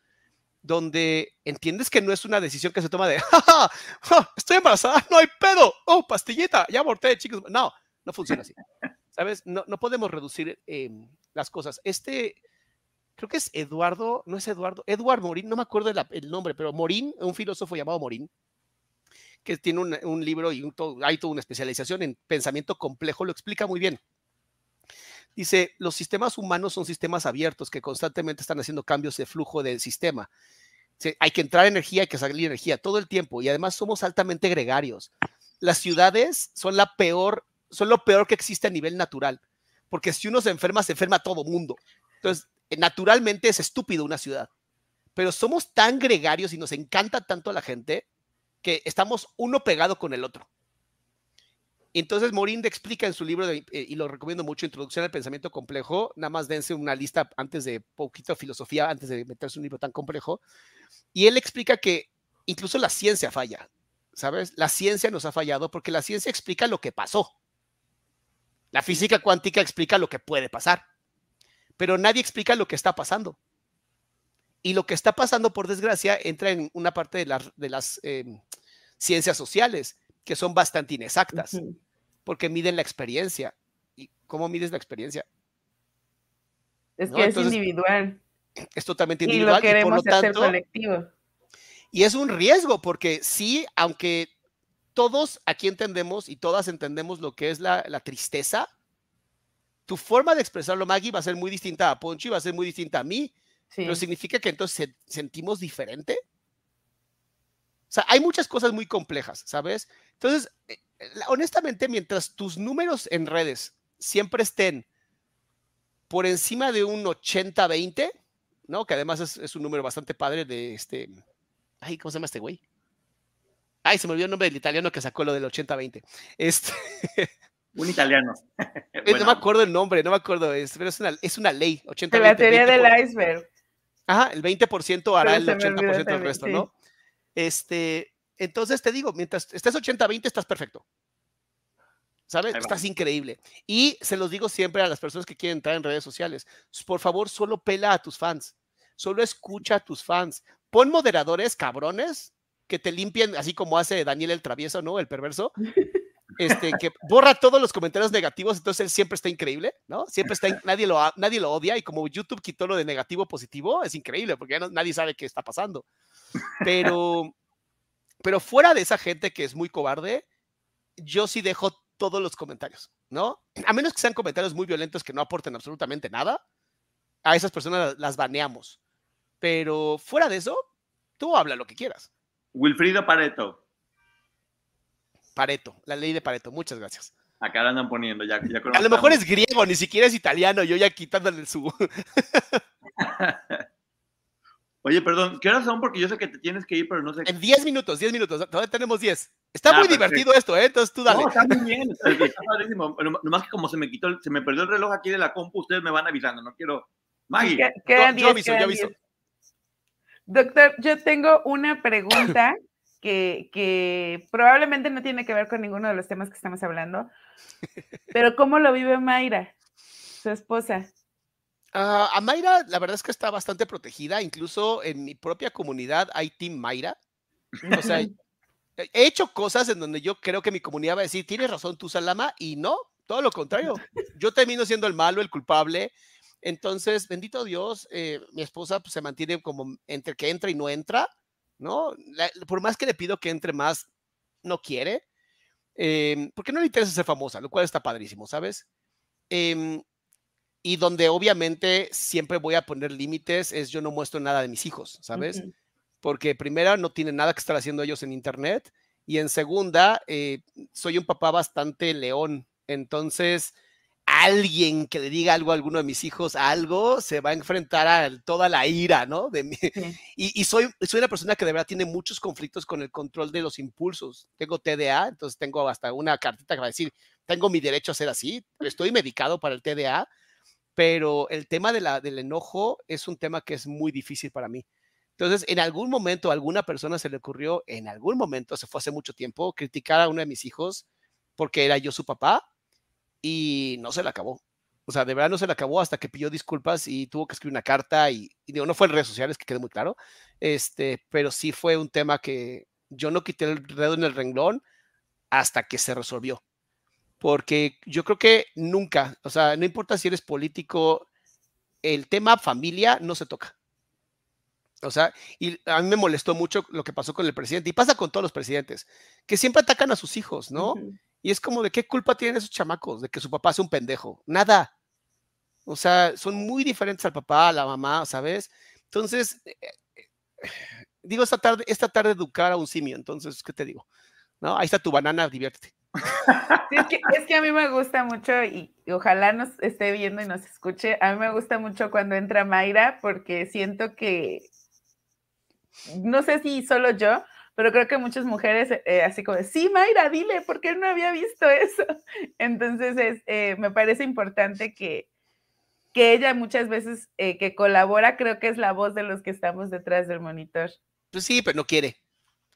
donde entiendes que no es una decisión que se toma de, ¡Ja, ja, estoy embarazada, no hay pedo, oh, pastillita, ya aborté, chicos. No, no funciona así. ¿Sabes? No, no podemos reducir em, las cosas. Este, creo que es Eduardo, no es Eduardo, Eduardo Morín, no me acuerdo el, nombre, pero Morín, un filósofo llamado Morín, que tiene un, libro y hay toda una especialización en pensamiento complejo, lo explica muy bien. Dice, los sistemas humanos son sistemas abiertos que constantemente están haciendo cambios de flujo del sistema. hay que entrar energía, hay que salir energía todo el tiempo y además somos altamente gregarios. las ciudades son la peor, son lo peor que existe a nivel natural, porque si uno se enferma, se enferma todo mundo. Entonces, naturalmente es estúpido una ciudad, pero somos tan gregarios y nos encanta tanto a la gente que estamos uno pegado con el otro. Entonces Morinde explica en su libro, eh, y lo recomiendo mucho, Introducción al Pensamiento Complejo, nada más dense una lista antes de poquito filosofía, antes de meterse un libro tan complejo, y él explica que incluso la ciencia falla, ¿sabes? La ciencia nos ha fallado porque la ciencia explica lo que pasó. La física cuántica explica lo que puede pasar, pero nadie explica lo que está pasando. Y lo que está pasando, por desgracia, entra en una parte de, las em, ciencias sociales, que son bastante inexactas, porque miden la experiencia. ¿Y cómo mides la experiencia? Es que es individual. Es totalmente individual. Y, lo queremos hacer colectivo. Y es un riesgo, porque sí, aunque todos aquí entendemos y todas entendemos lo que es la, tristeza, tu forma de expresarlo, Maggie, va a ser muy distinta a Ponchi, va a ser muy distinta a mí, pero significa que entonces sentimos diferente. O sea, hay muchas cosas muy complejas, ¿sabes? Entonces, eh, honestamente, mientras tus números en redes siempre estén por encima de un 80-20, ¿no? Que además es, un número bastante padre de este. Ay, ¿cómo se llama este güey? Ay, se me olvidó el nombre del italiano que sacó lo del 80-20. Este. Un italiano. No me acuerdo el nombre, no me acuerdo, pero es una, es una ley. 80 la teoría del iceberg. Ajá, el 20% hará el 80% del resto, ¿no? Este, entonces te digo, mientras estés 80-20, estás perfecto. ¿Sabes? Estás increíble. Y se los digo siempre a las personas que quieren entrar en redes sociales. Por favor, solo pela a tus fans. Solo escucha a tus fans. Pon moderadores cabrones que te limpien, así como hace Daniel el travieso, ¿no? El perverso. Este, que borra todos los comentarios negativos, entonces él siempre está increíble, ¿no? Siempre está, nadie lo, nadie lo odia y como YouTube quitó lo de negativo positivo, es increíble porque ya nadie sabe qué está pasando. Pero, pero fuera de esa gente que es muy cobarde, yo sí dejo todos los comentarios, ¿no? A menos que sean comentarios muy violentos que no aporten absolutamente nada, a esas personas las baneamos. Pero fuera de eso, tú habla lo que quieras. Wilfrido Pareto. Pareto, la ley de Pareto, muchas gracias. Acá la andan poniendo ya. a lo mejor es griego, ni siquiera es italiano, yo ya quitándole su. Oye, perdón, ¿qué horas son? Porque yo sé que te tienes que ir, pero no sé. En 10 minutos, 10 minutos, todavía tenemos 10. Está ah, muy divertido esto, ¿eh? Entonces tú dale. No, está muy bien, está, padrísimo. Nomás que como se me quitó, se me perdió el reloj aquí de la compu, ustedes me van avisando, no quiero. Maggie. Quedan yo, yo aviso, yo aviso. Doctor, yo tengo una pregunta que, que probablemente no tiene que ver con ninguno de los temas que estamos hablando, pero ¿cómo lo vive Mayra, su esposa? Uh, a Mayra, la verdad es que está bastante protegida. Incluso en mi propia comunidad hay Team Mayra. O sea, he hecho cosas en donde yo creo que mi comunidad va a decir, tienes razón tú, Salama, y no, todo lo contrario. Yo termino siendo el malo, el culpable. Entonces, bendito Dios, eh, mi esposa pues, se mantiene como entre que entra y no entra, ¿no? por más que le pido que entre más, no quiere, em, porque no le interesa ser famosa, lo cual está padrísimo, ¿sabes? Eh, y donde obviamente siempre voy a poner límites es yo no muestro nada de mis hijos, ¿sabes? Porque primera, no tienen nada que estar haciendo ellos en Internet y en segunda, eh, soy un papá bastante león. Entonces, alguien que le diga algo a alguno de mis hijos, algo, se va a enfrentar a toda la ira, ¿no? De mí. Y, soy, soy una persona que de verdad tiene muchos conflictos con el control de los impulsos. Tengo TDA, entonces tengo hasta una cartita que va a decir, tengo mi derecho a ser así, estoy medicado para el TDA, pero el tema de la, del enojo es un tema que es muy difícil para mí. Entonces, en algún momento a alguna persona se le ocurrió, en algún momento, se fue hace mucho tiempo, criticar a uno de mis hijos porque era yo su papá y no se le acabó. O sea, de verdad no se le acabó hasta que pidió disculpas y tuvo que escribir una carta y, digo, no fue en redes sociales, que quede muy claro, este, pero sí fue un tema que yo no quité el dedo en el renglón hasta que se resolvió porque yo creo que nunca, o sea, no importa si eres político, el tema familia no se toca. O sea, y a mí me molestó mucho lo que pasó con el presidente, y pasa con todos los presidentes, que siempre atacan a sus hijos, ¿no? Y es como de qué culpa tienen esos chamacos de que su papá sea un pendejo. Nada. O sea, son muy diferentes al papá, a la mamá, ¿sabes? Entonces, eh, eh, digo, esta tarde, esta tarde educar a un simio, entonces, ¿qué te digo? ¿no? Ahí está tu banana, diviértete. es, que, a mí me gusta mucho y, ojalá nos esté viendo y nos escuche. A mí me gusta mucho cuando entra Mayra porque siento que, no sé si solo yo, pero creo que muchas mujeres eh, así como, sí, Mayra, dile, ¿por qué no había visto eso? Entonces, eh, me parece importante que, que ella muchas veces eh, que colabora, creo que es la voz de los que estamos detrás del monitor. Pues sí, pero no quiere.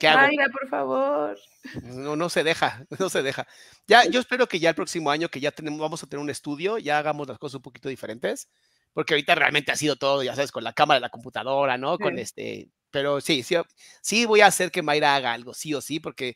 Mayra, por favor. No, no se deja, no se deja. Ya, yo espero que ya el próximo año que ya tenemos, vamos a tener un estudio, ya hagamos las cosas un poquito diferentes, porque ahorita realmente ha sido todo, ya sabes, con la cámara de la computadora, ¿no? Con este, pero sí, sí, sí voy a hacer que Mayra haga algo, sí o sí, porque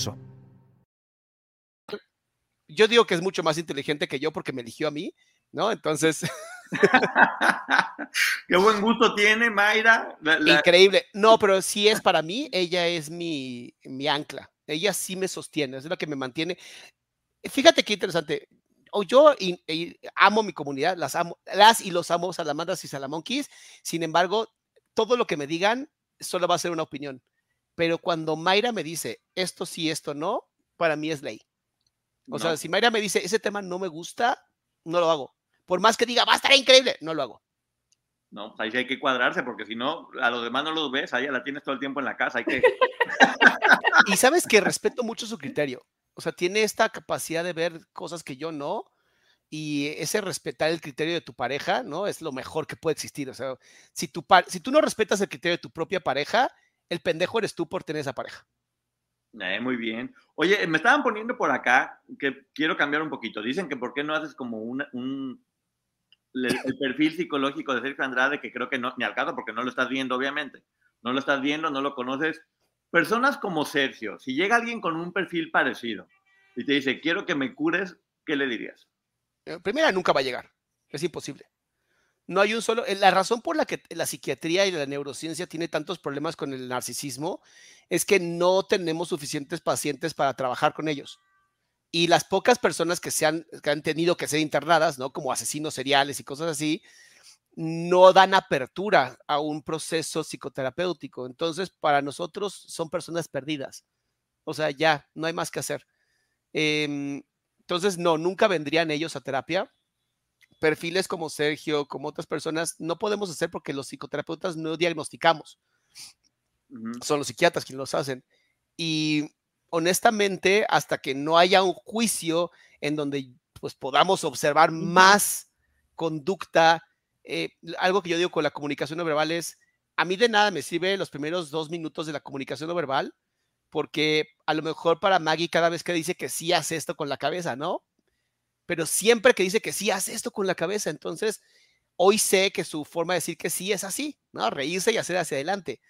Yo digo que es mucho más inteligente que yo porque me eligió a mí, ¿no? Entonces. Qué buen gusto tiene, Mayra. Increíble. No, pero si es para mí, ella es mi, mi ancla. Ella sí me sostiene, es la que me mantiene. Fíjate qué interesante. O yo amo mi comunidad, las amo, las y los amo, salamandas y salamonquis. Sin embargo, todo lo que me digan solo va a ser una opinión. Pero cuando Mayra me dice esto sí, esto no, para mí es ley. O sea, si Mayra me dice ese tema no me gusta, no lo hago. Por más que diga va a estar increíble, no lo hago. No, pues ahí sí hay que cuadrarse, porque si no, a los demás no los ves, ahí la tienes todo el tiempo en la casa. Hay que... y sabes que respeto mucho su criterio. O sea, tiene esta capacidad de ver cosas que yo no. Y ese respetar el criterio de tu pareja, ¿no? Es lo mejor que puede existir. O sea, si, tu si tú no respetas el criterio de tu propia pareja, el pendejo eres tú por tener esa pareja. Eh, muy bien. Oye, me estaban poniendo por acá que quiero cambiar un poquito. Dicen que por qué no haces como un, un el, perfil psicológico de Sergio Andrade, que creo que no, ni al caso, porque no lo estás viendo, obviamente. No lo estás viendo, no lo conoces. Personas como Sergio, si llega alguien con un perfil parecido y te dice, quiero que me cures, ¿qué le dirías? Eh, primera, nunca va a llegar. Es imposible. No hay un solo. Eh, la razón por la que la psiquiatría y la neurociencia tiene tantos problemas con el narcisismo es que no tenemos suficientes pacientes para trabajar con ellos. Y las pocas personas que, se han, que han tenido que ser internadas, ¿no? Como asesinos seriales y cosas así, no dan apertura a un proceso psicoterapéutico. Entonces, para nosotros son personas perdidas. O sea, ya, no hay más que hacer. Em, entonces, no, nunca vendrían ellos a terapia perfiles como Sergio, como otras personas, no podemos hacer porque los psicoterapeutas no diagnosticamos. Son los psiquiatras quienes los hacen. Y honestamente, hasta que no haya un juicio en donde pues podamos observar más conducta, eh, algo que yo digo con la comunicación no verbal es, a mí de nada me sirve los primeros dos minutos de la comunicación no verbal, porque a lo mejor para Maggie cada vez que dice que sí hace esto con la cabeza, ¿no? Pero siempre que dice que sí, hace esto con la cabeza. Entonces, hoy sé que su forma de decir que sí es así, ¿no? Reírse y hacer hacia adelante.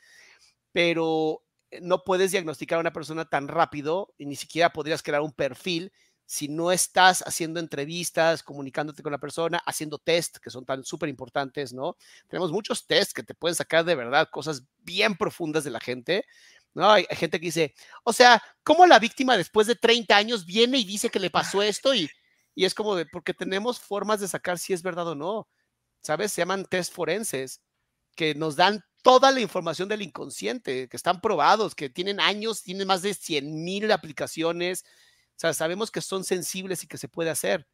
Pero eh, no puedes diagnosticar a una persona tan rápido y ni siquiera podrías crear un perfil si no estás haciendo entrevistas, comunicándote con la persona, haciendo test, que son tan súper importantes, ¿no? Tenemos muchos tests que te pueden sacar de verdad cosas bien profundas de la gente, ¿no? Hay, gente que dice, o sea, ¿cómo la víctima después de 30 años viene y dice que le pasó esto y y es como de, porque tenemos formas de sacar si es verdad o no, ¿sabes? Se llaman test forenses, que nos dan toda la información del inconsciente, que están probados, que tienen años, tienen más de 100 mil aplicaciones, o sea, sabemos que son sensibles y que se puede hacer.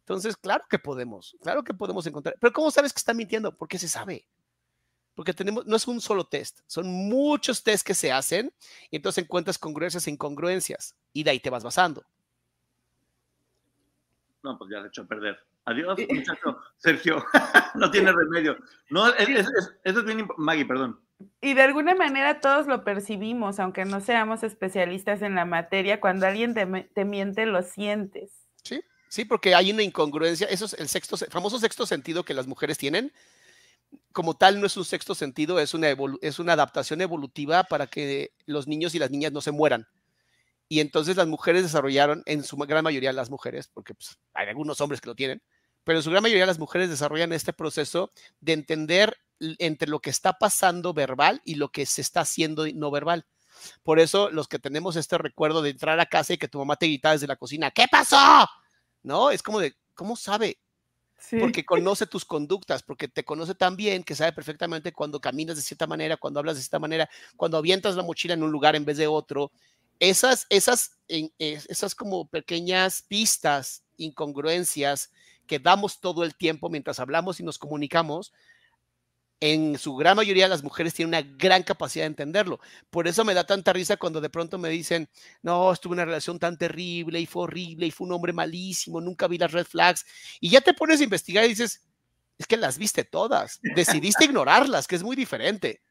Entonces, claro que podemos, claro que podemos encontrar. Pero ¿cómo sabes que está mintiendo? Porque se sabe. Porque tenemos, no es un solo test, son muchos tests que se hacen y entonces encuentras congruencias e incongruencias y de ahí te vas basando no, pues ya se echó a perder. Adiós, muchacho. Sergio, no tiene remedio. No, eso es bien Maggie, perdón. Y de alguna manera todos lo percibimos, aunque no seamos especialistas en la materia, cuando alguien te, miente, lo sientes. Sí, sí, porque hay una incongruencia. Eso es el sexto, famoso sexto sentido que las mujeres tienen. Como tal, no es un sexto sentido, es una, es una adaptación evolutiva para que los niños y las niñas no se mueran. Y entonces las mujeres desarrollaron, en su gran mayoría las mujeres, porque pues, hay algunos hombres que lo tienen, pero en su gran mayoría las mujeres desarrollan este proceso de entender entre lo que está pasando verbal y lo que se está haciendo no verbal. Por eso los que tenemos este recuerdo de entrar a casa y que tu mamá te grita desde la cocina, ¿qué pasó? ¿No? Es como de, ¿cómo sabe? Porque conoce tus conductas, porque te conoce tan bien que sabe perfectamente cuando caminas de cierta manera, cuando hablas de cierta manera, cuando avientas la mochila en un lugar en vez de otro. Esas, esas, esas como pequeñas pistas, incongruencias que damos todo el tiempo mientras hablamos y nos comunicamos, en su gran mayoría las mujeres tienen una gran capacidad de entenderlo. Por eso me da tanta risa cuando de pronto me dicen, no, estuve en una relación tan terrible y fue horrible y fue un hombre malísimo, nunca vi las red flags. Y ya te pones a investigar y dices, es que las viste todas, decidiste ignorarlas, que es muy diferente,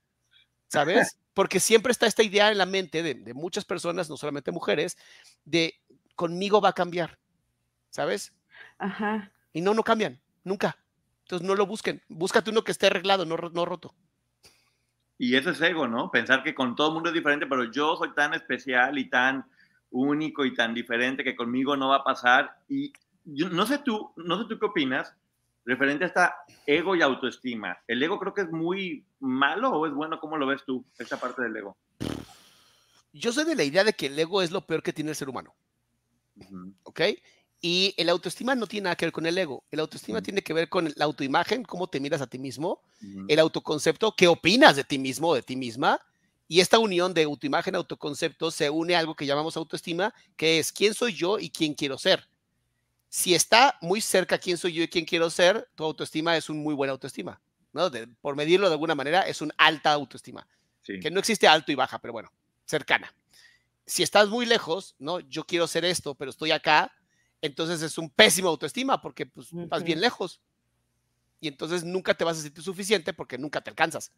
¿sabes? Porque siempre está esta idea en la mente de, de muchas personas, no solamente mujeres, de conmigo va a cambiar, ¿sabes? Ajá. Y no, no cambian, nunca. Entonces no lo busquen, búscate uno que esté arreglado, no, no roto. Y eso es ego, ¿no? Pensar que con todo el mundo es diferente, pero yo soy tan especial y tan único y tan diferente que conmigo no va a pasar. Y yo, no sé tú, no sé tú qué opinas referente a esta ego y autoestima. ¿El ego creo que es muy malo o es bueno? ¿Cómo lo ves tú, esta parte del ego? Yo soy de la idea de que el ego es lo peor que tiene el ser humano. ¿Ok? Y el autoestima no tiene nada que ver con el ego. El autoestima tiene que ver con la autoimagen, cómo te miras a ti mismo, el autoconcepto, qué opinas de ti mismo o de ti misma. Y esta unión de autoimagen, autoconcepto, se une a algo que llamamos autoestima, que es quién soy yo y quién quiero ser. Si está muy cerca quién soy yo y quién quiero ser, tu autoestima es un muy buena autoestima. ¿no? por medirlo de alguna manera, es un alta autoestima. Que no existe alto y baja, pero bueno, cercana. Si estás muy lejos, ¿no? Yo quiero ser esto, pero estoy acá, entonces es un pésimo autoestima porque pues, vas bien lejos. Y entonces nunca te vas a sentir suficiente porque nunca te alcanzas.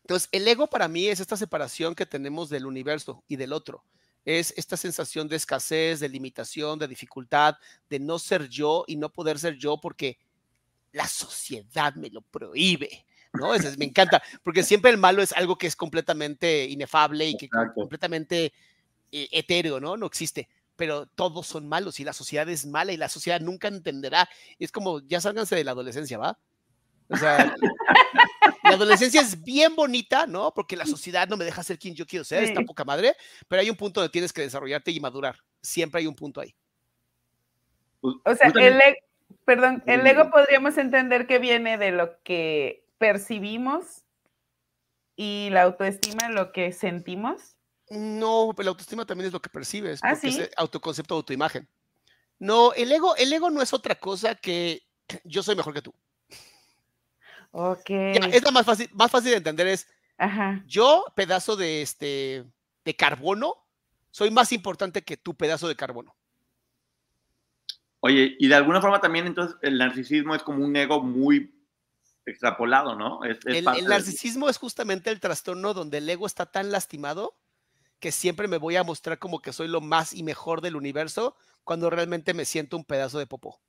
Entonces, el ego para mí es esta separación que tenemos del universo y del otro. Es esta sensación de escasez, de limitación, de dificultad, de no ser yo y no poder ser yo porque la sociedad me lo prohíbe. ¿no? Es, me encanta, porque siempre el malo es algo que es completamente inefable y que completamente eh, etéreo, ¿no? No existe pero todos son malos y la sociedad es mala y la sociedad nunca entenderá. Es como, ya sálganse de la adolescencia, ¿va? O sea, la adolescencia es bien bonita, ¿no? Porque la sociedad no me deja ser quien yo quiero ser, está poca madre, pero hay un punto donde tienes que desarrollarte y madurar. Siempre hay un punto ahí. Pues, o sea, el, e, perdón, el ego podríamos entender que viene de lo que percibimos y la autoestima lo que sentimos. No, la autoestima también es lo que percibes, ¿Ah, porque es autoconcepto, autoimagen. No, el ego, el ego no es otra cosa que yo soy mejor que tú. Ok. es la más fácil, más fácil de entender es, yo, pedazo de, este, de carbono, soy más importante que tu pedazo de carbono. Oye, y de alguna forma también entonces el narcisismo es como un ego muy extrapolado, ¿no? el, el, narcisismo es justamente el trastorno donde el ego está tan lastimado que siempre me voy a mostrar como que soy lo más y mejor del universo cuando realmente me siento un pedazo de popó.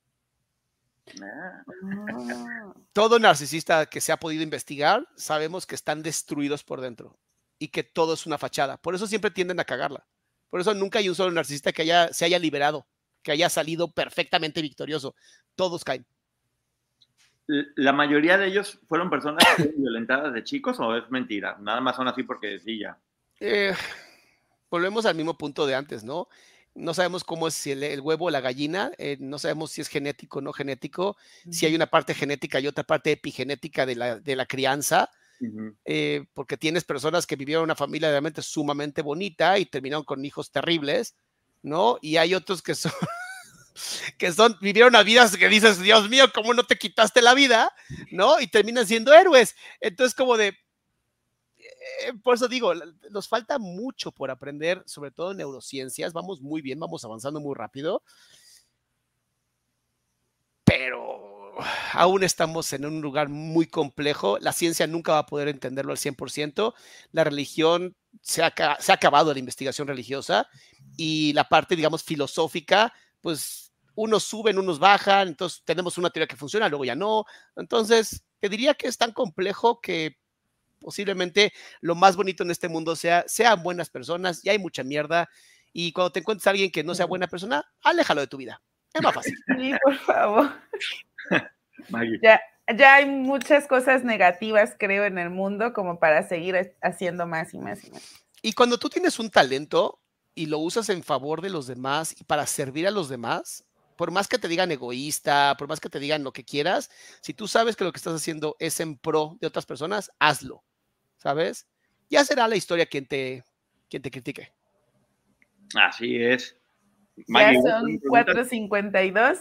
Ah. Todo narcisista que se ha podido investigar, sabemos que están destruidos por dentro y que todo es una fachada. Por eso siempre tienden a cagarla. Por eso nunca hay un solo narcisista que haya, se haya liberado, que haya salido perfectamente victorioso. Todos caen. ¿La mayoría de ellos fueron personas violentadas de chicos o es mentira? Nada más son así porque sí ya. Eh, volvemos al mismo punto de antes, ¿no? No sabemos cómo es el, huevo o la gallina, eh, no sabemos si es genético o no genético, si hay una parte genética y otra parte epigenética de la, de la crianza, eh, porque tienes personas que vivieron una familia realmente sumamente bonita y terminaron con hijos terribles, ¿no? Y hay otros que son, que son, vivieron a vidas que dices, Dios mío, ¿cómo no te quitaste la vida? ¿No? Y terminan siendo héroes. Entonces, como de, eh, por eso digo, nos falta mucho por aprender, sobre todo en neurociencias. Vamos muy bien, vamos avanzando muy rápido. Pero aún estamos en un lugar muy complejo. La ciencia nunca va a poder entenderlo al 100%. La religión se ha, acabado la investigación religiosa y la parte, digamos, filosófica, pues unos suben, unos bajan, entonces tenemos una teoría que funciona, luego ya no. Entonces, te diría que es tan complejo que posiblemente lo más bonito en este mundo sea, sean buenas personas, y hay mucha mierda, Y cuando te encuentres a alguien que no sea buena persona, aléjalo de tu vida. Es más fácil. Sí, por favor. ya, ya hay muchas cosas negativas, creo, en el mundo como para seguir haciendo más y más y más. Y cuando tú tienes un talento y lo usas en favor de los demás y para servir a los demás, por más que te digan egoísta, por más que te digan lo que quieras, si tú sabes que lo que estás haciendo es en pro de otras personas, hazlo, ¿sabes? Ya será la historia quien te, quien te critique. Así es. ya son 4.52.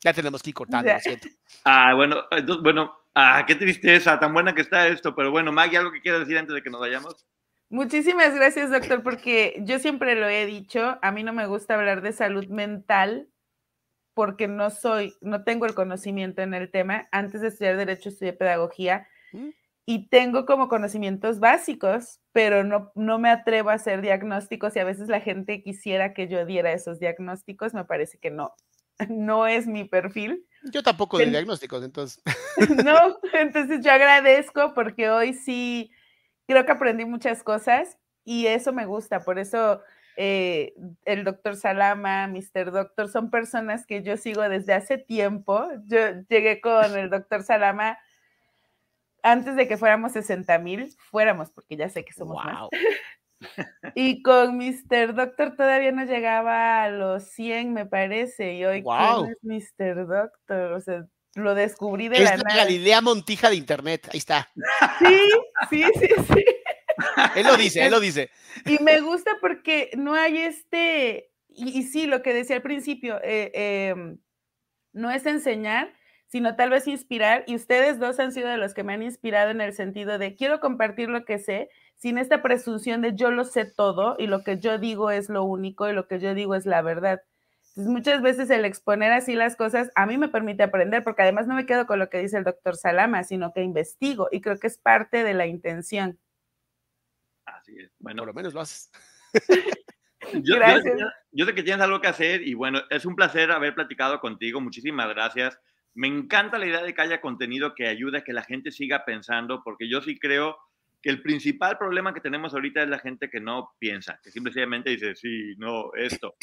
Ya tenemos que ir cortando, lo siento. Ah, bueno, entonces, bueno, ah, qué tristeza, tan buena que está esto, pero bueno, Maggie, ¿algo que quieras decir antes de que nos vayamos? Muchísimas gracias, doctor, porque yo siempre lo he dicho, a mí no me gusta hablar de salud mental porque no soy, no tengo el conocimiento en el tema. Antes de estudiar Derecho estudié Pedagogía mm. Y tengo como conocimientos básicos, pero no, no me atrevo a hacer diagnósticos y a veces la gente quisiera que yo diera esos diagnósticos, me parece que no, no es mi perfil. Yo tampoco de diagnósticos, entonces. no, entonces yo agradezco porque hoy sí creo que aprendí muchas cosas y eso me gusta, por eso eh, el doctor Salama, Mr. Doctor, son personas que yo sigo desde hace tiempo. Yo llegué con el doctor Salama antes de que fuéramos 60 mil, fuéramos, porque ya sé que somos más. y con Mr. Doctor todavía no llegaba a los 100, me parece, y hoy wow. es Mr. Doctor? O sea, lo descubrí de la nada. la idea Montija de internet, ahí está. Sí, sí, sí, sí. él lo dice, él lo dice. Y me gusta porque no hay este, y, sí, lo que decía al principio, eh, em, no es enseñar, sino tal vez inspirar, y ustedes dos han sido de los que me han inspirado en el sentido de quiero compartir lo que sé, sin esta presunción de yo lo sé todo y lo que yo digo es lo único y lo que yo digo es la verdad muchas veces el exponer así las cosas a mí me permite aprender, porque además no me quedo con lo que dice el doctor Salama, sino que investigo y creo que es parte de la intención. Así es. Bueno, por lo menos lo haces. yo, gracias. Yo, sé que tienes algo que hacer y bueno, es un placer haber platicado contigo. Muchísimas gracias. Me encanta la idea de que haya contenido que ayude a que la gente siga pensando, porque yo sí creo que el principal problema que tenemos ahorita es la gente que no piensa, que simplemente dice, sí, no, esto.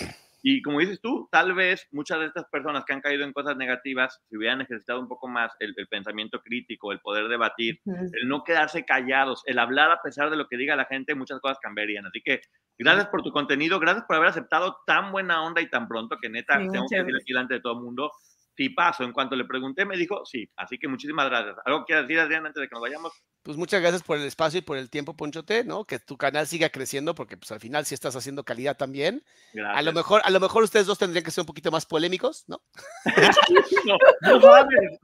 Y como dices tú, tal vez muchas de estas personas que han caído en cosas negativas, si hubieran ejercitado un poco más el, pensamiento crítico, el poder debatir, el no quedarse callados, el hablar a pesar de lo que diga la gente, muchas cosas cambiarían. Así que gracias por tu contenido, gracias por haber aceptado tan buena onda y tan pronto que neta, tengo que decir aquí delante de todo el mundo, sí paso. En cuanto le pregunté, me dijo sí. Así que muchísimas gracias. ¿Algo que decir, Adrián, antes de que nos vayamos? Pues muchas gracias por el espacio y por el tiempo, Ponchote, ¿no? Que tu canal siga creciendo, porque pues al final sí estás haciendo calidad también. Gracias. A lo mejor, a lo mejor ustedes dos tendrían que ser un poquito más polémicos, ¿no? no, no sabes.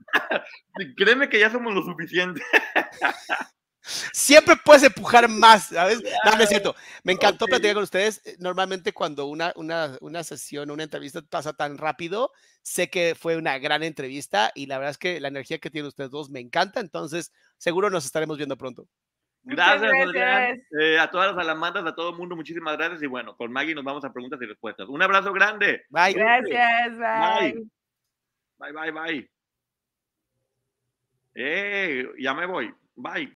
Créeme que ya somos lo suficiente. Siempre puedes empujar más, ¿sabes? No, no es cierto. Me encantó platicar con ustedes. Eh, normalmente cuando una, una, una sesión, una entrevista pasa tan rápido, sé que fue una gran entrevista y la verdad es que la energía que tienen ustedes dos me encanta, entonces seguro nos estaremos viendo pronto. Gracias, gracias. Eh, a todas las alamandas, a todo el mundo, muchísimas gracias. Y bueno, con Maggie nos vamos a preguntas y respuestas. Un abrazo grande. Bye. Gracias, bye. Bye, bye, bye. Eh, ya me voy. Bye.